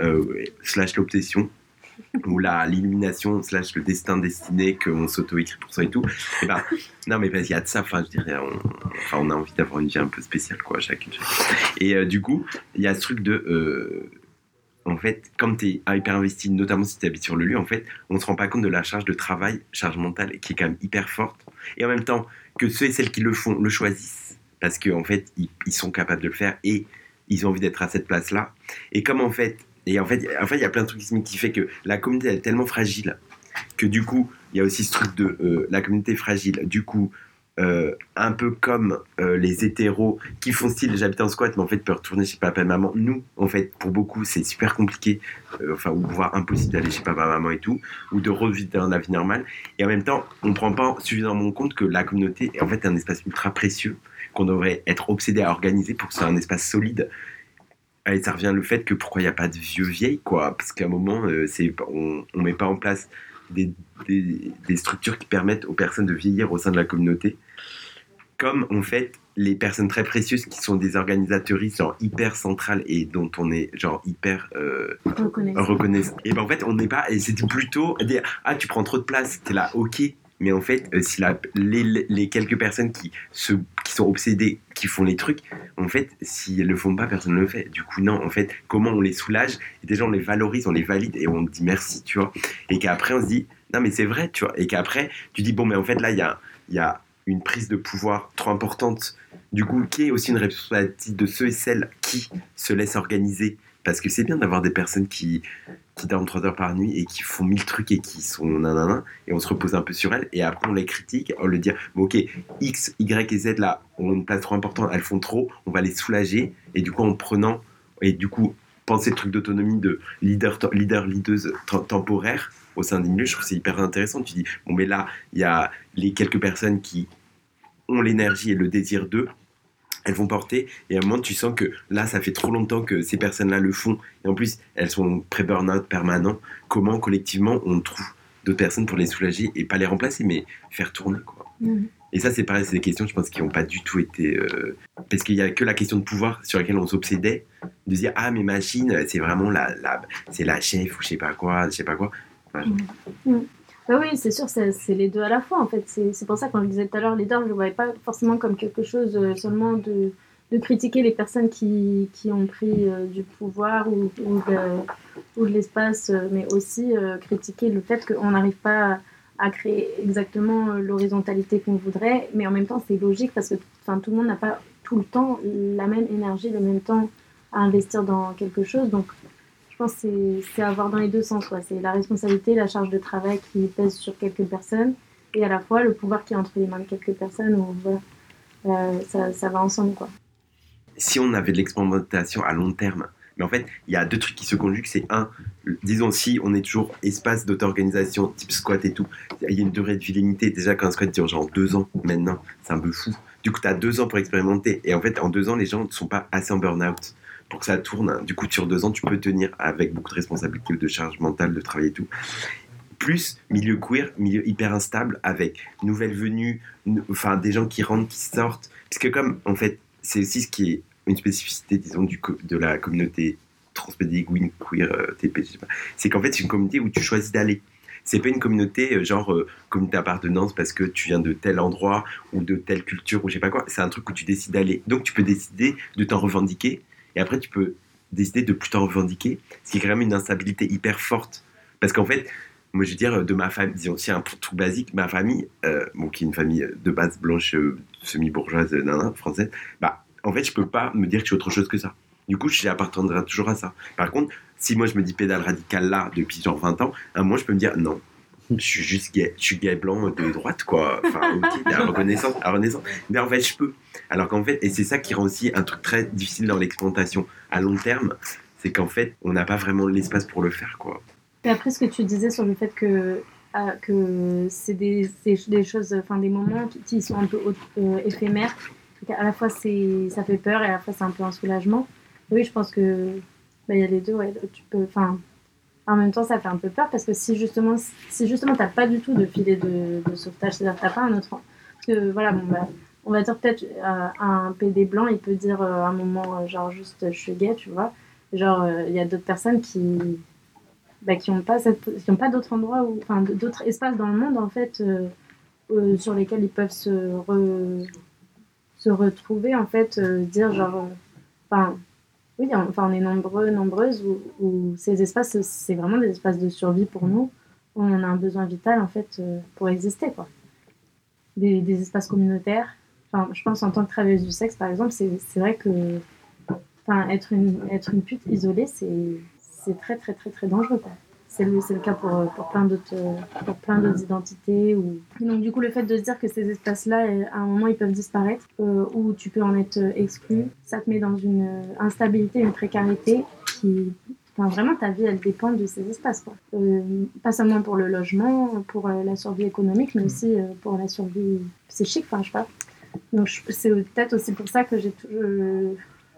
euh, slash l'obsession ou la l'illumination slash le destin destiné qu'on s'auto-écrit pour ça et tout. Et ben, non, mais parce qu'il y a de ça, enfin, je dirais, on, enfin, on a envie d'avoir une vie un peu spéciale, quoi, chacune. chacune. Et euh, du coup, il y a ce truc de. euh, en fait, comme tu es hyper investi, notamment si tu habites sur le lieu, en fait, on se rend pas compte de la charge de travail, charge mentale, qui est quand même hyper forte. Et en même temps, que ceux et celles qui le font le choisissent, parce qu'en en fait, ils, ils sont capables de le faire et ils ont envie d'être à cette place-là. Et comme en fait, et en fait, en fait, il y a plein de trucs qui, se- qui fait que la communauté est tellement fragile que du coup, il y a aussi ce truc de euh, la communauté fragile. Du coup, euh, un peu comme euh, les hétéros qui font style j'habite en squat mais en fait peuvent retourner chez papa et maman nous en fait pour beaucoup c'est super compliqué enfin voire impossible d'aller chez papa et maman et tout ou de revivre un vie normale et en même temps on prend pas suffisamment en compte que la communauté est en fait un espace ultra précieux qu'on devrait être obsédé à organiser pour que ce soit un espace solide. Et ça revient le fait que pourquoi il n'y a pas de vieux vieilles quoi? Parce qu'à un moment euh, c'est on, on met pas en place des, des, des structures qui permettent aux personnes de vieillir au sein de la communauté. Comme en fait les personnes très précieuses qui sont des organisatrices genre hyper centrales et dont on est genre hyper euh, reconnaissant. Et ben en fait on n'est pas et c'était plutôt dire ah tu prends trop de place t'es là ok mais en fait euh, si la, les, les, quelques personnes qui qui sont obsédées qui font les trucs en fait s'ils le font pas personne ne le fait. Du coup non en fait comment on les soulage et déjà on les valorise on les valide et on dit merci tu vois. Et qu'après on se dit non mais c'est vrai tu vois. Et qu'après tu dis bon mais en fait là il y a y a une prise de pouvoir trop importante, du coup, qui est aussi une responsabilité de ceux et celles qui se laissent organiser? Parce que c'est bien d'avoir des personnes qui, qui dorment 3 heures par nuit et qui font mille trucs et qui sont nanana, et on se repose un peu sur elles, et après on les critique, on leur dit, bon, ok, X, Y et Z là ont une place trop importante, elles font trop, on va les soulager, et du coup en prenant, et du coup penser le truc d'autonomie de leader, leader, leaduse temporaire, au sein d'une lieu, je trouve c'est hyper intéressant. Tu dis, bon, mais là, il y a les quelques personnes qui ont l'énergie et le désir d'eux, elles vont porter, et à un moment, tu sens que là, ça fait trop longtemps que ces personnes-là le font, et en plus, elles sont pré-burnout permanent. Comment, collectivement, on trouve d'autres personnes pour les soulager et pas les remplacer, mais faire tourner, quoi. Mhm. Et ça, c'est pareil, c'est des questions, je pense, qui n'ont pas du tout été. Euh, parce qu'il n'y a que la question de pouvoir sur laquelle on s'obsédait, de dire Ah, mes machines, c'est vraiment la, la, c'est la chef ou je sais pas quoi, je sais pas quoi. Bah oui, c'est sûr, c'est les deux à la fois en fait. C'est pour ça, quand je disais tout à l'heure, leader, je ne voyais pas forcément comme quelque chose euh, seulement de, de, critiquer les personnes qui, qui ont pris euh, du pouvoir ou, ou de, l'espace, euh, mais aussi critiquer le fait qu'on n'arrive pas à, créer exactement l'horizontalité qu'on voudrait. Mais en même temps, c'est logique parce que tout le monde n'a pas tout le temps la même énergie, le même temps à investir dans quelque chose. Donc, pense que c'est avoir dans les deux sens. C'est la responsabilité, la charge de travail qui pèse sur quelques personnes et à la fois le pouvoir qui est entre les mains de quelques personnes. Euh, ça, ça, va ensemble. Quoi. Si on avait de l'expérimentation à long terme, mais en fait, il y a deux trucs qui se conjuguent. C'est un, disons, si on est toujours espace d'auto-organisation, type squat et tout, il y a une durée de vie limitée. Déjà, quand un squat dure genre deux ans maintenant, c'est un peu fou. Du coup, tu as deux ans pour expérimenter. Et en fait, en deux ans, les gens ne sont pas assez en burn-out pour que ça tourne. Du coup, sur deux ans, tu peux tenir avec beaucoup de responsabilités, de charge mentale, de travail et tout. Plus milieu queer, milieu hyper instable, avec nouvelles venues, enfin des gens qui rentrent, qui sortent. Parce que comme, en fait, c'est aussi ce qui est une spécificité, disons, du, de la communauté transpédiguine, queer, euh, TP, je sais pas. C'est qu'en fait, c'est une communauté où tu choisis d'aller. C'est pas une communauté euh, genre euh, communauté d'appartenance parce que tu viens de tel endroit ou de telle culture ou je sais pas quoi. C'est un truc où tu décides d'aller. Donc tu peux décider de t'en revendiquer et après, tu peux décider de plus t'en revendiquer, ce qui est quand même une instabilité hyper forte. Parce qu'en fait, moi je veux dire, de ma famille, disons aussi un truc basique, ma famille, euh, bon, qui est une famille de base blanche, euh, semi-bourgeoise, euh, française, bah, en fait, je peux pas me dire que je suis autre chose que ça. Du coup, j'appartiendrai toujours à ça. Par contre, si moi je me dis pédale radicale là depuis genre 20 ans, à un moment je peux me dire non, je suis juste gay, je suis gay blanc de droite, quoi. Enfin, ok, à reconnaissance, à renaissance. Mais en fait, je peux. Alors qu'en fait, et c'est ça qui rend aussi un truc très difficile dans l'exploitation à long terme, c'est qu'en fait, on n'a pas vraiment l'espace pour le faire, quoi. Et après, ce que tu disais sur le fait que, ah, que c'est des, des, choses, enfin des moments qui, sont un peu euh, éphémères, à la fois c'est, ça fait peur et à la fois c'est un peu un soulagement. Oui, je pense que bah, il y a les deux, ouais. Tu peux, enfin, en même temps, ça fait un peu peur parce que si justement, si justement t'as pas du tout de filet de, sauvetage, c'est-à-dire t'as pas un autre. Parce que voilà, bon, bah, on va dire peut-être euh, un PD blanc, il peut dire euh, à un moment, euh, genre juste je suis gay, tu vois. Genre, il y a d'autres personnes qui. Bah, qui n'ont pas, cette, qui ont pas d'autres endroits, ou, enfin d'autres espaces dans le monde en fait sur lesquels ils peuvent se, se retrouver en fait, dire genre. Enfin, oui, enfin, on est nombreux, nombreuses où, ces espaces, c'est vraiment des espaces de survie pour nous. On a un besoin vital, en fait, euh, pour exister, quoi. Des, espaces communautaires. Enfin, je pense en tant que travailleuse du sexe, par exemple, c'est vrai que enfin, être, une, être une pute isolée, c'est très, très, très, très dangereux. C'est le, le, cas pour, pour plein d'autres identités ou donc du coup le fait de se dire que ces espaces là à un moment ils peuvent disparaître euh, ou tu peux en être exclu ça te met dans une instabilité une précarité qui Enfin, vraiment, ta vie, elle dépend de ces espaces. Quoi. Euh, pas seulement pour le logement, pour euh, la survie économique, mais aussi pour la survie psychique. Enfin, je sais pas. Donc, c'est peut-être aussi pour ça que j'ai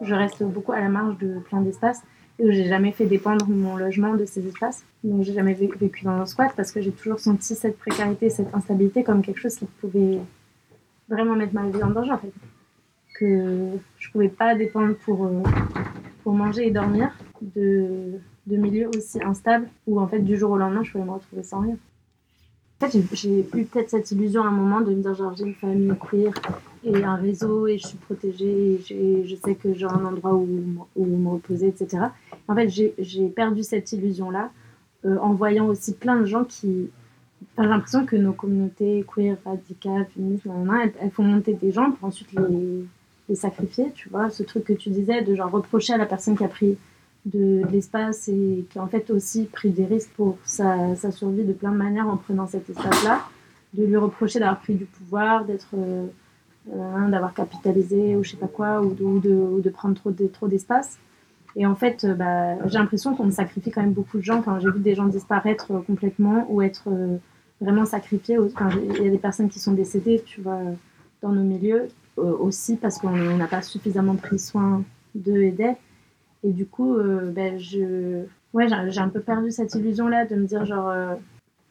je reste beaucoup à la marge de plein d'espaces et où j'ai jamais fait dépendre mon logement de ces espaces. Donc j'ai jamais vécu dans un squat parce que j'ai toujours senti cette précarité, cette instabilité comme quelque chose qui pouvait vraiment mettre ma vie en danger en fait. que je pouvais pas dépendre pour, euh, pour manger et dormir de, de milieux aussi instables où en fait du jour au lendemain je pouvais me retrouver sans rien. J'ai eu peut-être cette illusion à un moment de me dire j'ai une famille queer et un réseau et je suis protégée et je sais que j'ai un endroit où, où me reposer, etc. En fait, j'ai perdu cette illusion-là euh, en voyant aussi plein de gens qui... j'ai l'impression que nos communautés queer, radicales, féministes, elles, elles, font monter des gens pour ensuite les, les sacrifier, tu vois. Ce truc que tu disais de genre reprocher à la personne qui a pris de, l'espace et qui en fait aussi pris des risques pour sa, survie de plein de manières en prenant cet espace-là, de lui reprocher d'avoir pris du pouvoir, d'être euh, euh, d'avoir capitalisé ou je sais pas quoi, ou de, de, ou de prendre trop d'espace. De, et en fait, euh, bah, j'ai l'impression qu'on sacrifie quand même beaucoup de gens. Quand j'ai vu des gens disparaître complètement ou être vraiment sacrifiés, il y a des personnes qui sont décédées, tu vois, dans nos milieux aussi parce qu'on n'a pas suffisamment pris soin d'eux et d'elles. Et du coup, euh, ben, je... ouais, j'ai un peu perdu cette illusion-là de me dire, genre, euh,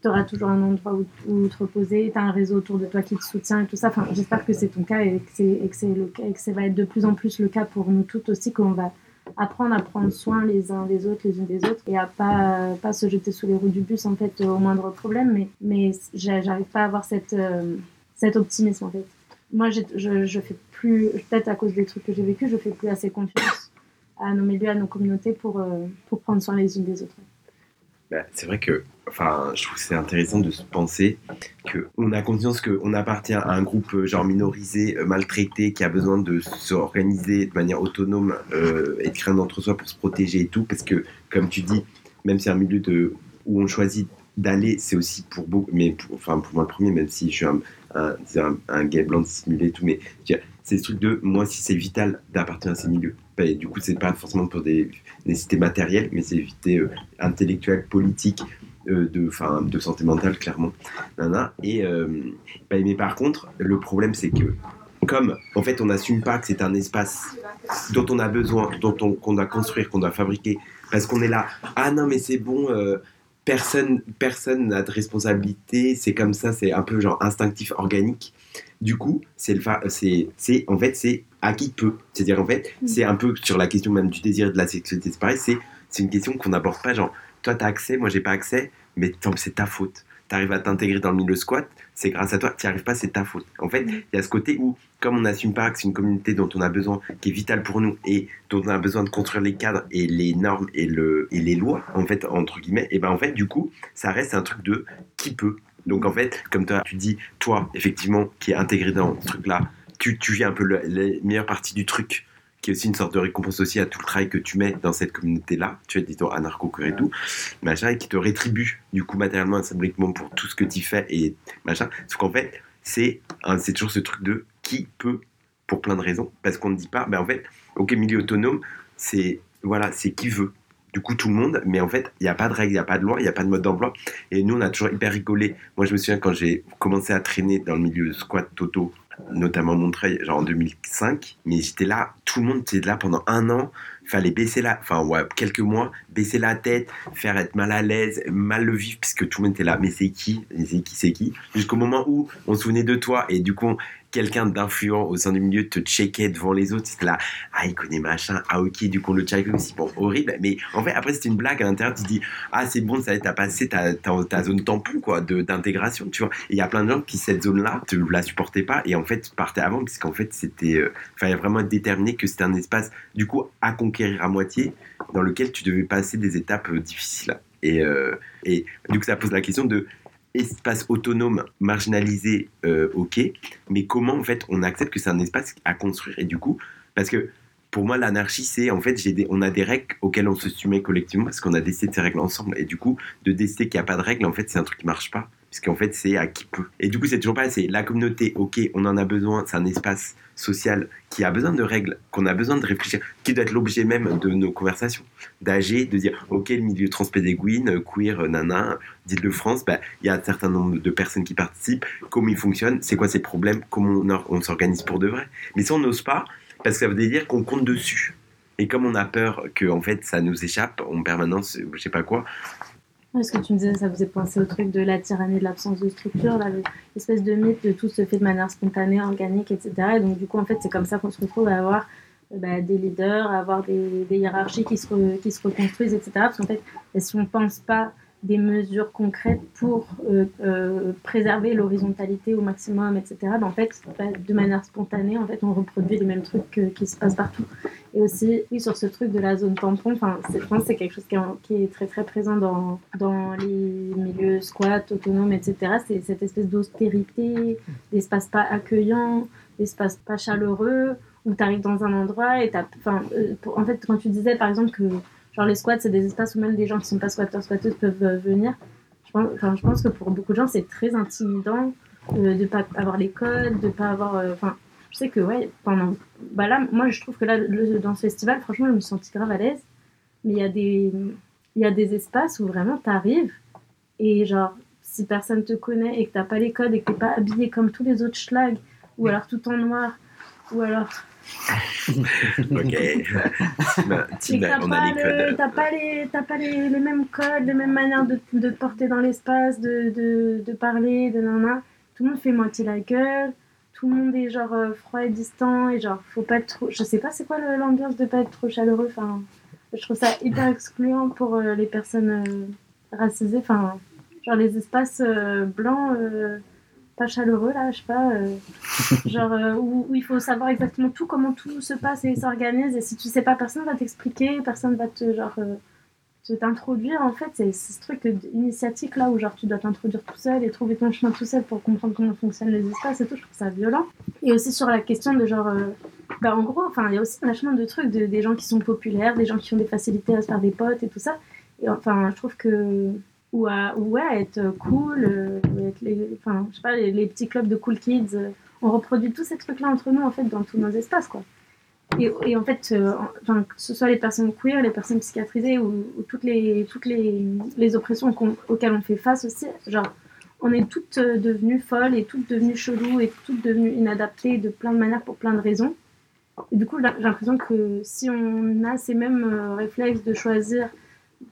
tu auras toujours un endroit où, te reposer, tu as un réseau autour de toi qui te soutient et tout ça. Enfin, J'espère que c'est ton cas et que, ça va être de plus en plus le cas pour nous toutes aussi, qu'on va apprendre à prendre soin les uns des autres, les unes des autres, et à pas, pas se jeter sous les roues du bus, en fait, au moindre problème. Mais, mais j'arrive pas à avoir cette, euh, cet optimisme, en fait. Moi, je, je fais plus, peut-être à cause des trucs que j'ai vécu, je fais plus assez confiance à nos milieux, à nos communautés pour, euh, pour prendre soin les unes des autres. Bah, c'est vrai que enfin, je trouve c'est intéressant de se penser qu'on a conscience qu'on appartient à un groupe euh, genre minorisé, euh, maltraité, qui a besoin de s'organiser de manière autonome et de créer un entre-soi pour se protéger et tout, parce que, comme tu dis, même si c'est un milieu de, où on choisit d'aller, c'est aussi pour beaucoup, mais enfin pour moi le premier, même si je suis un, un, un, gay blanc dissimulé tout, mais c'est ce truc de moi si c'est vital d'appartenir à ces milieux. Bah, du coup, c'est pas forcément pour des nécessités matérielles, mais c'est nécessités euh, intellectuelles, politiques, euh, de, de santé mentale, clairement. Et, euh, bah, mais par contre, le problème, c'est que comme en fait on n'assume pas que c'est un espace dont on a besoin, dont on, qu'on doit construire, qu'on doit fabriquer, parce qu'on est là, ah non mais c'est bon, personne personne n'a de responsabilité, c'est comme ça, c'est un peu genre instinctif, organique. Du coup, c'est c'est c'est en fait c'est à qui peut. C'est-à-dire en fait, mm. c'est un peu sur la question même du désir de la sexualité, c'est pareil, c'est c'est une question qu'on n'aborde pas genre toi t'as accès, moi j'ai pas accès, mais c'est ta faute. Tu arrives à t'intégrer dans le milieu squat, c'est grâce à toi. Tu n'y arrives pas, c'est ta faute. En fait, mm. il y a ce côté où, comme on n'assume pas que c'est une communauté dont on a besoin, qui est vitale pour nous et dont on a besoin de construire les cadres et les normes et, le, et les lois, en fait, entre guillemets, et ben en fait, du coup, ça reste un truc de qui peut. Donc en fait, comme toi, tu dis, toi, effectivement, qui est intégré dans ce truc-là, tu, tu vis un peu la meilleure partie du truc, qui est aussi une sorte de récompense aussi à tout le travail que tu mets dans cette communauté-là, tu es dit anarcho et tout, machin, et qui te rétribue, du coup, matériellement et symboliquement pour tout ce que tu fais, et machin. Sauf qu'en fait, c'est c'est toujours ce truc de qui peut, pour plein de raisons, parce qu'on ne dit pas, ben en fait, ok, milieu autonome, c'est voilà, c'est qui veut du coup tout le monde, mais en fait, il n'y a pas de règles, il n'y a pas de loi, il n'y a pas de mode d'emploi. Et nous, on a toujours hyper rigolé. Moi, je me souviens quand j'ai commencé à traîner dans le milieu squat toto, notamment Montreuil, genre en 2005, mais j'étais là, tout le monde était là pendant un an, fallait baisser la, enfin quelques mois, baisser la tête, faire être mal à l'aise, mal le vivre, puisque tout le monde était là, mais c'est qui, c'est qui, c'est qui, jusqu'au moment où on se souvenait de toi, et du coup, quelqu'un d'influent au sein du milieu te checkait devant les autres, c'était là, ah, il connaît machin, ah, ok, du coup, le check aussi, bon, horrible, mais en fait, après, c'était une blague à l'intérieur, tu dis, ah, c'est bon, ça y est, t'as passé ta, ta, zone tampon, quoi, d'intégration, tu vois. Et il y a plein de gens qui, cette zone-là, te la supportaient pas, et en fait, partaient avant, puisqu'en fait, c'était, euh, fallait vraiment être déterminé que c'était un espace, du coup, à conquérir à moitié, dans lequel tu devais passer des étapes euh, difficiles. Et, euh, et du coup, ça pose la question de espace autonome, marginalisé, euh, ok, mais comment en fait on accepte que c'est un espace à construire? Et du coup, parce que pour moi, l'anarchie, c'est en fait, des, on a des règles auxquelles on se soumet collectivement parce qu'on a décidé de ces règles ensemble. Et du coup, de décider qu'il n'y a pas de règles, en fait, c'est un truc qui marche pas. Puisqu'en fait, c'est à qui peut. Et du coup, c'est toujours pas, c'est la communauté, ok, on en a besoin, c'est un espace social qui a besoin de règles, qu'on a besoin de réfléchir, qui doit être l'objet même de nos conversations, d'agir, de dire, ok, le milieu transpédéguine, queer, nana, d'Île-de-France, bah, il y a un certain nombre de personnes qui participent, comment ils fonctionnent, c'est quoi ces problèmes, comment on, s'organise pour de vrai. Mais si on n'ose pas, parce que ça veut dire qu'on compte dessus. Et comme on a peur que en fait ça nous échappe en permanence, je sais pas quoi, ce que tu me disais, ça faisait penser au truc de la tyrannie de l'absence de structure, l'espèce de mythe de tout se fait de manière spontanée, organique, etc. Et donc, du coup, en fait, c'est comme ça qu'on se retrouve à avoir bah, des leaders, à avoir des, hiérarchies qui se, qui se reconstruisent, etc. Parce qu'en fait, si on ne pense pas des mesures concrètes pour euh, euh, préserver l'horizontalité au maximum, etc. Ben, en fait, bah, de manière spontanée, en fait, on reproduit les mêmes trucs qui se passent partout. Et aussi, oui, sur ce truc de la zone tampon, je pense que c'est quelque chose qui est, qui est, très très présent dans, dans les milieux squats, autonomes, etc. C'est cette espèce d'austérité, d'espace pas accueillant, d'espace pas chaleureux, où tu arrives dans un endroit et t'as, enfin, euh, en fait, quand tu disais par exemple que Genre les squats, c'est des espaces où même des gens qui sont pas squatteurs, squatteuses peuvent euh, venir. Je pense, enfin, je pense que pour beaucoup de gens, c'est très intimidant euh, de pas avoir les codes, de pas avoir. Euh, enfin, je sais que ouais, pendant. Bah là, moi, je trouve que là, dans ce festival, franchement, je me sens grave à l'aise. Mais il y a des, il y a des espaces où vraiment tu arrives et genre si personne te connaît et que t'as pas les codes et que t'es pas habillé comme tous les autres schlags ou alors tout en noir ou alors ok. on a les codes. T'as pas, les, pas les, les, mêmes codes, les mêmes manières de, de te porter dans l'espace, de, de, de, parler, de nana. Tout le monde fait moitié la gueule. Tout le monde est genre euh, froid et distant. Et genre, faut pas être trop. Je sais pas c'est quoi l'ambiance de pas être trop chaleureux. Enfin, je trouve ça hyper excluant pour euh, les personnes euh, racisées. Enfin, genre les espaces blancs pas chaleureux là, je sais pas, euh, genre euh, où, où, il faut savoir exactement tout, comment tout se passe et s'organise. Et si tu sais pas, personne va t'expliquer, personne va te genre euh, te t'introduire. En fait, c'est ce truc initiatique là où genre tu dois t'introduire tout seul et trouver ton chemin tout seul pour comprendre comment fonctionnent les espaces et tout. Je trouve ça violent. Et aussi sur la question de genre, bah en gros, enfin il y a aussi un chemin de trucs de, des gens qui sont populaires, des gens qui ont des facilités à se faire des potes et tout ça. Et enfin, je trouve que ou à, ouais, être cool, euh, les, enfin, je sais pas, les, petits clubs de cool kids. Euh, on reproduit tous ces trucs-là entre nous, en fait, dans tous nos espaces, quoi. Et, et en fait, euh, enfin, que ce soit les personnes queer, les personnes psychiatrisées ou, toutes, les, toutes les, les oppressions auxquelles on fait face aussi, genre, on est toutes devenues folles et toutes devenues cheloues et toutes devenues inadaptées de plein de manières pour plein de raisons. Et du coup, j'ai l'impression que si on a ces mêmes réflexes de choisir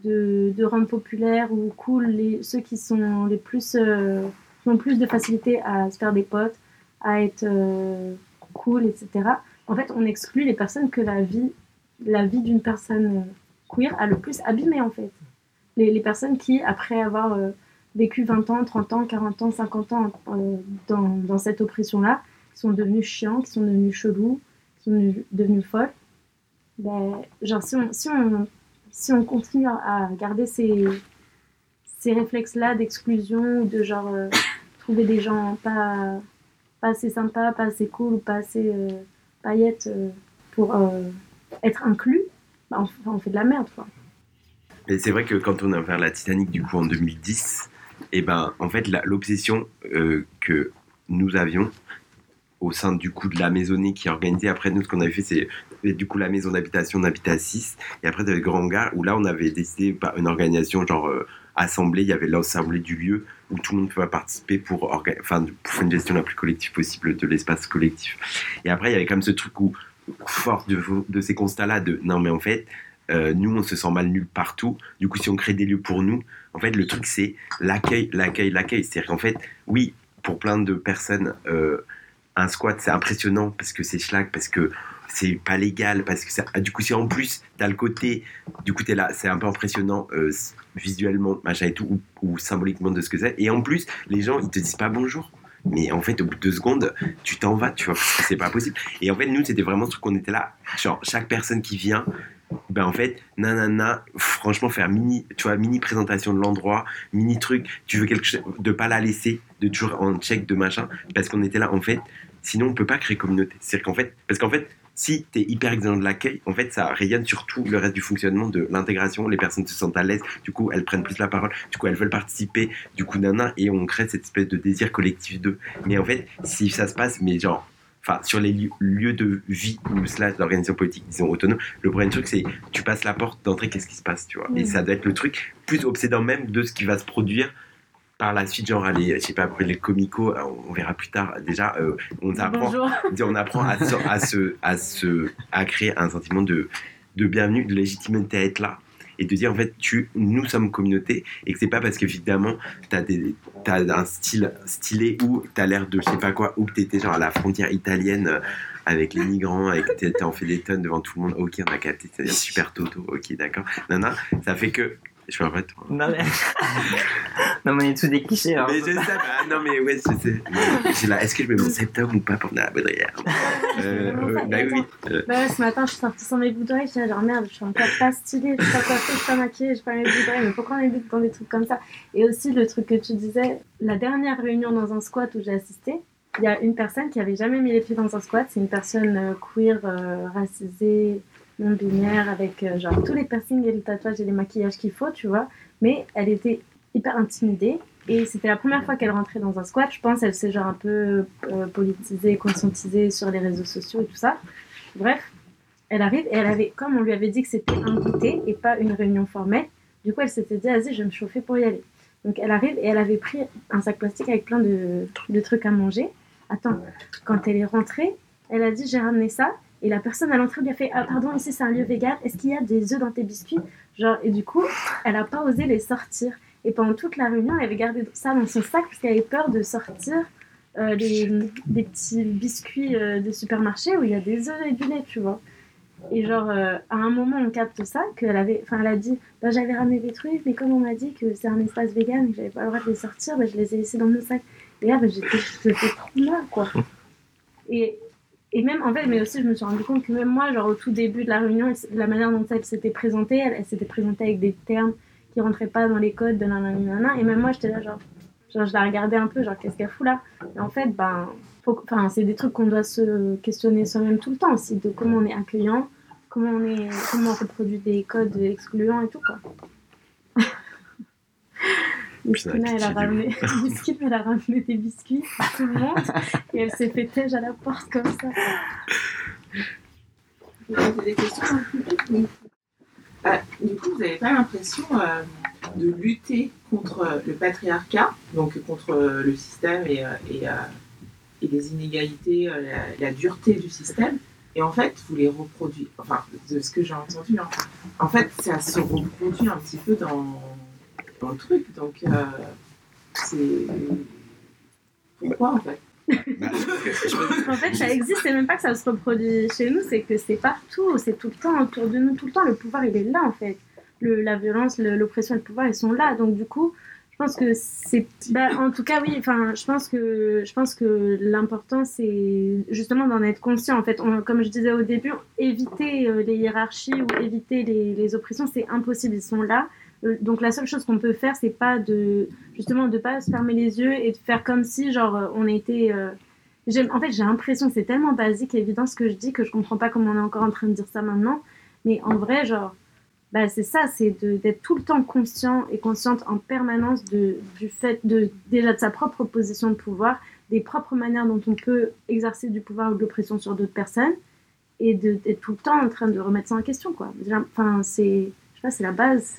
de, de, rendre populaire ou cool les, ceux qui sont les plus euh, qui ont plus de facilité à se faire des potes, à être euh, cool, etc. En fait, on exclut les personnes que la vie, la vie d'une personne queer a le plus abîmé en fait. Les, les personnes qui, après avoir euh, vécu 20 ans, 30 ans, 40 ans, 50 ans dans, dans, cette oppression-là, sont devenues chiants, qui sont devenues chelous, qui sont devenues folles, ben, genre si on si on continue à garder ces, ces réflexes-là d'exclusion, de genre euh, trouver des gens pas, pas assez sympas, pas assez cool, pas assez euh, paillettes euh, pour être inclus, bah, on, fait de la merde. C'est vrai que quand on a ouvert la Titanic du coup en 2010, et eh ben en fait l'obsession que nous avions au sein du coup de la maisonnée qui est organisée. Après, nous, ce qu'on avait fait, c'est du coup la maison d'habitation, on habitait à 6. Et après, le grand hangar où là, on avait décidé par une organisation genre euh, assemblée. Il y avait l'assemblée du lieu où tout le monde pouvait participer pour, enfin, pour une gestion la plus collective possible de l'espace collectif. Et après, il y avait comme ce truc où, fort de, de ces constats-là, de non, mais en fait, euh, nous, on se sent mal nulle partout. Du coup, si on crée des lieux pour nous, en fait, le truc, c'est l'accueil, l'accueil, l'accueil. C'est-à-dire qu'en fait, oui, pour plein de personnes, euh, un squat, c'est impressionnant parce que c'est schlag, parce que c'est pas légal, parce que ça, du coup, si en plus, t'as le côté, du coup, t'es là, c'est un peu impressionnant euh, visuellement, machin et tout, ou, symboliquement de ce que c'est. Et en plus, les gens, ils te disent pas bonjour. Mais en fait, au bout de deux secondes, tu t'en vas, tu vois, c'est pas possible. Et en fait, nous, c'était vraiment ce qu'on était là. Genre, chaque personne qui vient, ben en fait, nanana, franchement, faire mini, tu vois, mini présentation de l'endroit, mini truc, tu veux quelque chose, de pas la laisser, de toujours en check, de machin, parce qu'on était là, en fait, sinon on peut pas créer communauté. C'est-à-dire qu'en fait, parce qu'en fait, si tu es hyper exigeant de l'accueil, en fait, ça rayonne sur tout le reste du fonctionnement de l'intégration. Les personnes se sentent à l'aise, du coup, elles prennent plus la parole, du coup, elles veulent participer, du coup, nana, et on crée cette espèce de désir collectif d'eux. Mais en fait, si ça se passe, mais genre, enfin, sur les lieux de vie ou slash d'organisation politique, disons, autonome, le premier truc, c'est tu passes la porte d'entrée, qu'est-ce qui se passe, tu vois? Et ça doit être le truc plus obsédant même de ce qui va se produire par la suite, genre, allez, je sais pas, après les comicos, euh, on verra plus tard. Déjà, euh, on apprend, on apprend à, se, à, se, à, se, à créer un sentiment de, de bienvenue, de légitimité à être là. Et de dire en fait tu nous sommes communauté et que c'est pas parce que évidemment t'as des t'as un style stylé ou t'as l'air de je sais pas quoi ou que t'étais genre à la frontière italienne euh, avec les migrants et que t'es- t'as en fait des tonnes devant tout le monde. Ok on a capté c'est-à-dire super toto. Ok d'accord. Non non ça fait que je suis en fait Non mais... non mais on est tous des clichés. hein. mais je sais bah, non mais ouais je sais j'ai là est-ce que je mets mon septum ou pas pour la baudrière? Euh, euh, bah oui euh, Bah ouais, ce matin, je suis sortie sans mes boucles d'oreilles. Je suis là, genre merde, je suis encore pas stylée, je suis pas coiffée, je suis pas maquillée, je suis pas mes boucles d'oreilles. Mais pourquoi on évite dans des trucs comme ça? Et aussi, le truc que tu disais, la dernière réunion dans un squat où j'ai assisté, il y a une personne qui avait jamais mis les pieds dans un squat. C'est une personne euh, queer, euh, racisée, non binaire, avec euh, genre tous les piercings et les tatouages et les maquillages qu'il faut, tu vois. Mais elle était hyper intimidée. Et c'était la première fois qu'elle rentrait dans un squat. Je pense elle s'est genre un peu euh, politisée, conscientisée sur les réseaux sociaux et tout ça. Bref, elle arrive et elle avait, comme on lui avait dit que c'était un goûter et pas une réunion formelle, du coup elle s'était dit, vas-y, je vais me chauffer pour y aller. Donc elle arrive et elle avait pris un sac plastique avec plein de, de trucs à manger. Attends, quand elle est rentrée, elle a dit, j'ai ramené ça. Et la personne à l'entrée lui a fait, ah pardon, ici c'est un lieu vegan, est-ce qu'il y a des œufs dans tes biscuits? Genre, et du coup, elle a pas osé les sortir. Et pendant toute la réunion, elle avait gardé ça dans son sac parce qu'elle avait peur de sortir euh, les, des petits biscuits euh, de supermarché où il y a des œufs et du lait, tu vois. Et genre, euh, à un moment, on capte ça, qu'elle avait, enfin, elle a dit, bah, j'avais ramené des trucs, mais comme on m'a dit que c'est un espace vegan que j'avais pas le droit de les sortir, bah, je les ai laissés dans mon sac. Et là, bah, j'étais, j'étais trop mal, quoi. Et, et même, en fait, mais aussi, je me suis rendu compte que même moi, genre, au tout début de la réunion, la manière dont elle s'était présentée, elle, s'était présentée avec des termes qui rentraient pas dans les codes de nanana. Et même moi, j'étais là, genre, genre, je la regardais un peu, genre, qu'est-ce qu'elle fout là? Et en fait, ben, enfin, c'est des trucs qu'on doit se questionner soi-même tout le temps aussi, de comment on est accueillant, comment on, est, comment on reproduit des codes excluants et tout, quoi. Christina, elle a ramené, elle a ramené des biscuits à tout le monde et elle s'est fait tège à la porte comme ça. Vous avez des questions. Bah, Du coup, vous n'avez pas l'impression euh, de lutter contre euh, le patriarcat, donc contre euh, le système et, et, et les inégalités, la, la dureté du système, et en fait, vous les reproduisez, enfin, de ce que j'ai entendu, hein. en fait, ça se reproduit un petit peu dans, dans le truc, donc euh, c'est... Pourquoi en fait? En fait, ça existe et même pas que ça se reproduit chez nous, c'est que c'est partout, c'est tout le temps autour de nous, tout le temps. Le pouvoir, il est là en fait. Le, la violence, le- l'oppression et le pouvoir, ils sont là. Donc du coup, je pense que c'est, bah, en tout cas, oui. Enfin, je pense que je pense que l'important, c'est justement d'en être conscient. En fait, comme je disais au début, éviter euh, les hiérarchies ou éviter les, les oppressions, c'est impossible. Ils sont là. Euh, Donc la seule chose qu'on peut faire, c'est pas de justement de pas se fermer les yeux et de faire comme si genre euh, on était euh, en fait, j'ai l'impression que c'est tellement basique et évident ce que je dis que je comprends pas comment on est encore en train de dire ça maintenant. Mais en vrai, genre, bah, c'est ça, c'est d'être tout le temps conscient et consciente en permanence de, du fait de déjà de sa propre position de pouvoir, des propres manières dont on peut exercer du pouvoir ou de l'oppression sur d'autres personnes et d'être tout le temps en train de remettre ça en question, quoi. Enfin, c'est, c'est la base.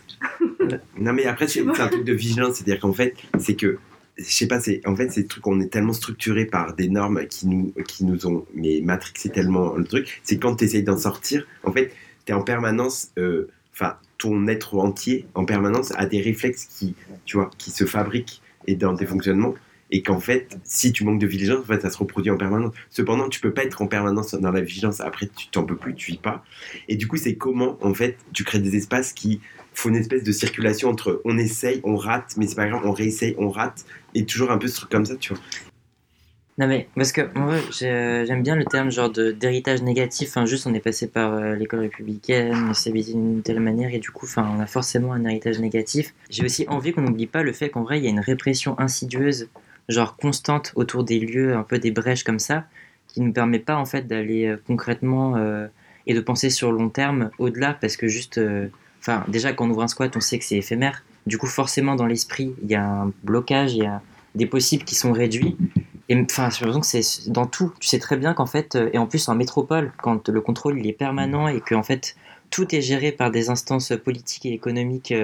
Non, mais après, c'est un truc de vigilance. C'est-à-dire qu'en fait, c'est que, je sais pas, c'est en fait, c'est le truc, on est tellement structuré par des normes qui nous, qui nous ont, mais matrixé tellement le truc. C'est quand tu essayes d'en sortir, en fait, tu es en permanence, euh, enfin, ton être entier, en permanence, a des réflexes qui, tu vois, qui se fabriquent et dans tes fonctionnements. Et qu'en fait, si tu manques de vigilance, en fait, ça se reproduit en permanence. Cependant, tu peux pas être en permanence dans la vigilance. Après, tu t'en peux plus, tu vis pas. Et du coup, c'est comment, en fait, tu crées des espaces qui faut une espèce de circulation entre on essaye, on rate, mais c'est pas grave, on réessaye, on rate, et toujours un peu ce truc comme ça, tu vois. Non mais parce que moi j'ai- j'aime bien le terme genre d'héritage négatif. Enfin juste on est passé par euh, l'école républicaine, on s'est d'une telle manière et du coup enfin on a forcément un héritage négatif. J'ai aussi envie qu'on n'oublie pas le fait qu'en vrai il y a une répression insidieuse, genre constante autour des lieux, un peu des brèches comme ça, qui ne permet pas en fait d'aller euh, concrètement euh, et de penser sur long terme au-delà parce que juste euh, enfin déjà quand on ouvre un squat on sait que c'est éphémère. Du coup forcément dans l'esprit il y a un blocage, il y a des possibles qui sont réduits. Et enfin, j'ai l'impression que c'est dans tout. Tu sais très bien qu'en fait, et en plus en métropole, quand le contrôle il est permanent et que en fait tout est géré par des instances politiques et économiques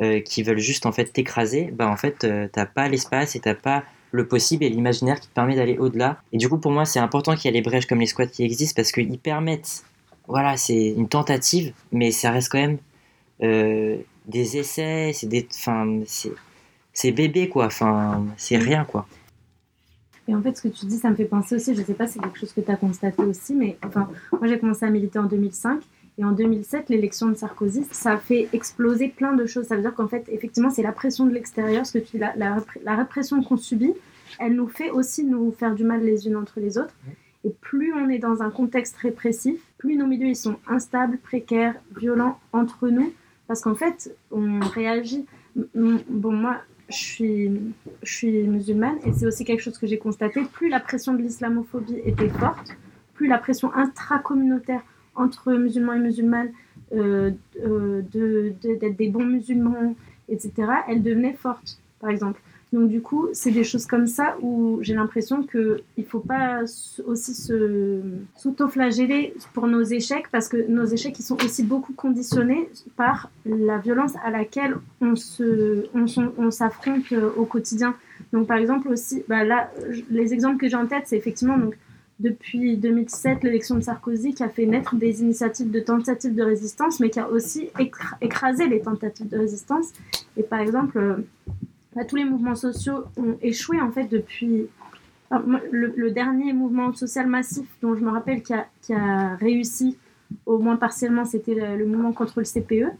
euh, qui veulent juste en fait t'écraser, bah en fait euh, t'as pas l'espace et t'as pas le possible et l'imaginaire qui te permet d'aller au-delà. Et du coup pour moi c'est important qu'il y ait les brèches comme les squats qui existent parce qu'ils permettent, voilà, c'est une tentative, mais ça reste quand même euh, des essais, c'est des, enfin, c'est, c'est bébé quoi, enfin, c'est rien quoi. Et en fait, ce que tu dis, ça me fait penser aussi, je sais pas si c'est quelque chose que tu as constaté aussi, mais enfin, moi j'ai commencé à militer en 2005 et en 2007, l'élection de Sarkozy, ça a fait exploser plein de choses. Ça veut dire qu'en fait, effectivement, c'est la pression de l'extérieur, ce que tu la, la, la répression qu'on subit, elle nous fait aussi nous faire du mal les unes entre les autres. Et plus on est dans un contexte répressif, plus nos milieux ils sont instables, précaires, violents entre nous, parce qu'en fait, on réagit. Bon, moi, je suis, je suis musulmane et c'est aussi quelque chose que j'ai constaté. Plus la pression de l'islamophobie était forte, plus la pression intracommunautaire entre musulmans et musulmanes euh, euh, d'être de, des bons musulmans, etc., elle devenait forte, par exemple. Donc du coup, c'est des choses comme ça où j'ai l'impression qu'il ne faut pas aussi s'auto-flageller pour nos échecs parce que nos échecs, ils sont aussi beaucoup conditionnés par la violence à laquelle on s'affronte on, on au quotidien. Donc par exemple aussi, bah là, les exemples que j'ai en tête, c'est effectivement donc, depuis 2007 l'élection de Sarkozy qui a fait naître des initiatives de tentatives de résistance, mais qui a aussi écrasé les tentatives de résistance. Et par exemple, bah, tous les mouvements sociaux ont échoué en fait depuis. le, dernier mouvement social massif dont je me rappelle qui a, réussi, au moins partiellement, c'était le, mouvement contre le CPE.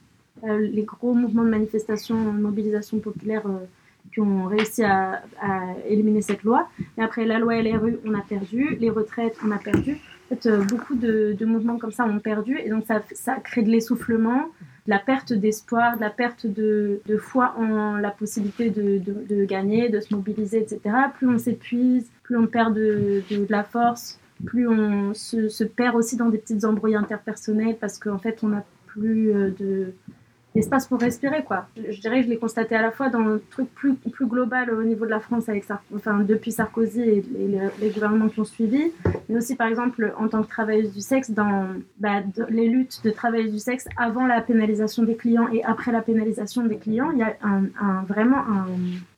Euh, les gros mouvements de manifestation, de mobilisation populaire euh, qui ont réussi à, éliminer cette loi. Et après, la loi LRU, on a perdu. Les retraites, on a perdu. En fait, euh, beaucoup de, mouvements comme ça ont perdu. Et donc, ça, crée de l'essoufflement de la perte d'espoir, de la perte de, foi en la possibilité de, gagner, de se mobiliser, etc. Plus on s'épuise, plus on perd de, la force, plus on se, perd aussi dans des petites embrouilles interpersonnelles parce qu'en fait on n'a plus euh, de l'espace pour respirer quoi. Je dirais que je l'ai constaté à la fois dans le truc plus, plus global au niveau de la France avec enfin depuis Sarkozy et, les, gouvernements qui ont suivi, mais aussi par exemple en tant que travailleuse du sexe dans, bah, les luttes de travailleuses du sexe avant la pénalisation des clients et après la pénalisation des clients, il y a un, vraiment un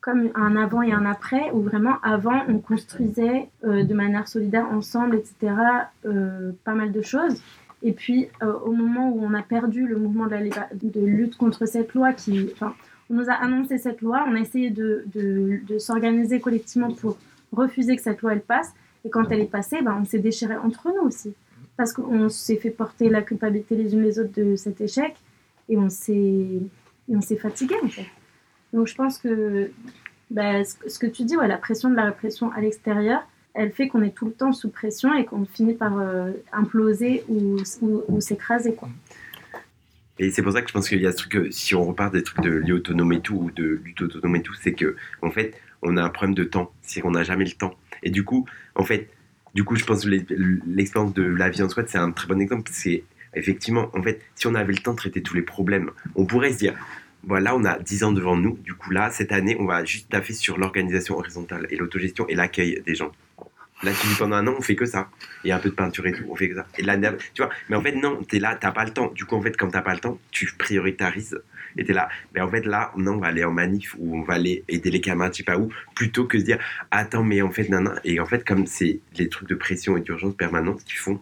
comme un avant et un après où vraiment avant on construisait euh, de manière solidaire ensemble etc euh, pas mal de choses et puis, euh, au moment où on a perdu le mouvement de, lutte contre cette loi, qui, enfin, on nous a annoncé cette loi, on a essayé de, s'organiser collectivement pour refuser que cette loi elle passe. Et quand elle est passée, ben, on s'est déchiré entre nous aussi. Parce qu'on s'est fait porter la culpabilité les unes les autres de cet échec et on s'est fatigué en fait. Donc je pense que ben, ce que tu dis, ouais, la pression de la répression à l'extérieur, elle fait qu'on est tout le temps sous pression et qu'on finit par euh, imploser ou, s'écraser. Quoi. Et c'est pour ça que je pense qu'il y a ce truc, si on repart des trucs de lié autonome et tout, ou de lutte autonome et tout, c'est que en fait, on a un problème de temps, c'est qu'on n'a jamais le temps. Et du coup, en fait, du coup, je pense que l'expérience de la vie en squat, c'est un très bon exemple. C'est effectivement, en fait, si on avait le temps de traiter tous les problèmes, on pourrait se dire, voilà, on a 10 ans devant nous. Du coup, là, cette année, on va juste taffer sur l'organisation horizontale et l'autogestion et l'accueil des gens. Là, tu dis pendant un an, on fait que ça. A un peu de peinture et tout, on fait que ça. Et là, tu vois, mais en fait, non, t'es là, t'as pas le temps. Du coup, en fait, quand t'as pas le temps, tu prioritarises. Et t'es là, mais en fait, là, non, on va aller en manif ou on va aller aider les camarades, je sais pas où, plutôt que de dire, attends, mais en fait, nana. Et en fait, comme c'est les trucs de pression et d'urgence permanente qui font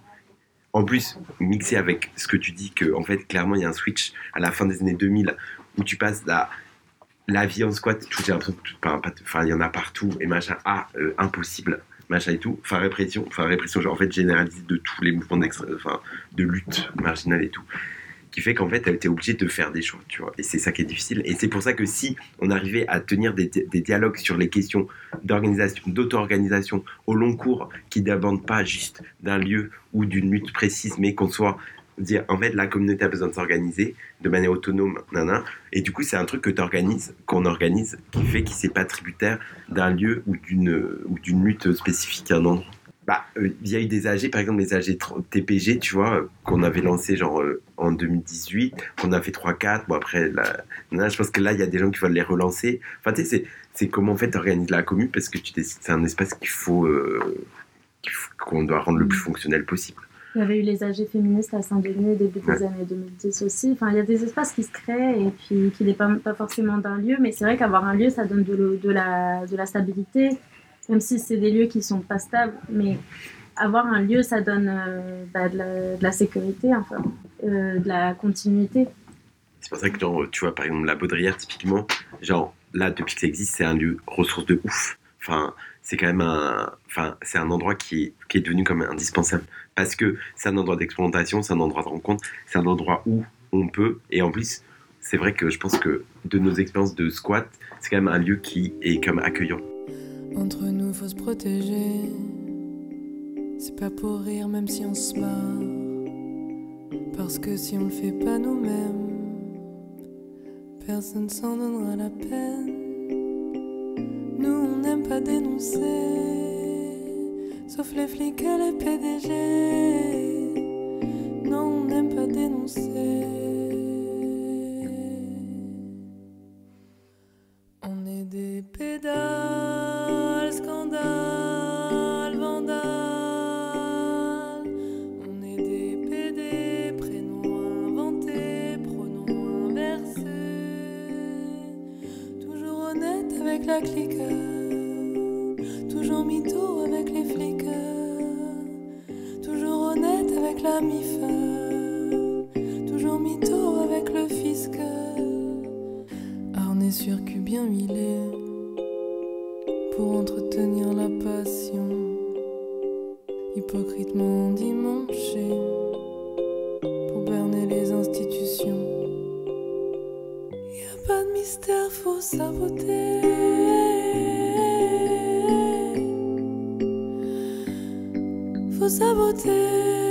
en plus, mixé avec ce que tu dis, que en fait, clairement, il y a un switch à la fin des années 2000 où tu passes la, la vie en squat, j'ai l'impression enfin, il y en a partout et machin, ah, euh, impossible machin et tout, enfin répression, enfin répression genre en fait généralisée de tous les mouvements de lutte marginale et tout, qui fait qu'en fait elle était obligée de faire des choix, tu vois, et c'est ça qui est difficile, et c'est pour ça que si on arrivait à tenir des, dialogues sur les questions d'organisation, d'auto-organisation au long cours, qui n'abandonnent pas juste d'un lieu ou d'une lutte précise, mais qu'on soit dire en fait la communauté a besoin de s'organiser de manière autonome nana et du coup c'est un truc que tu organises qu'on organise qui fait qu'il n'est pas tributaire d'un lieu ou d'une ou d'une lutte spécifique à un endroit bah, euh, il y a eu des AG, par exemple les AG TPG, tu vois, qu'on avait lancé genre euh, en 2018, qu'on a fait 3-4, bon après, là, je pense que là, il y a des gens qui veulent les relancer. Enfin, tu sais, c'est comment en fait organiser la commune, parce que c'est un espace qu'il faut, euh, qu'on doit rendre le plus fonctionnel possible. Il y avait eu les AG féministes à Saint-Denis début des années 2010 aussi. Enfin, il y a des espaces qui se créent et puis qui n'est pas, pas forcément d'un lieu, mais c'est vrai qu'avoir un lieu, ça donne de, de, la, de la stabilité, même si c'est des lieux qui sont pas stables. Mais avoir un lieu, ça donne euh, bah, de, la, sécurité, enfin, euh, de la continuité. C'est pour ça que, genre, tu vois, par exemple, la Baudrière, typiquement, genre, là, depuis que ça existe, c'est un lieu ressource de ouf. Enfin, c'est quand même un, endroit qui est, qui est devenu comme indispensable. Parce que c'est un endroit d'expérimentation, c'est un endroit de rencontre, c'est un endroit où on peut, et en plus, c'est vrai que je pense que de nos expériences de squat, c'est quand même un lieu qui est comme accueillant. Entre nous, faut se protéger. C'est pas pour rire, même si on se marre. Parce que si on le fait pas nous-mêmes, personne s'en donnera la peine. Pas dénoncer, sauf les flics et les PDG. Non, on n'aime pas dénoncer. On est des pédales, scandales, vandales. On est des PD, prénoms inventés, pronoms inversés. Toujours honnête avec la clique. La mif. Toujours mytho avec le fisc. Harnais sur cul bien huilé pour entretenir la passion. Hypocritement dimanché pour berner les institutions. Y a pas de mystère, faut saboter. Faut saboter.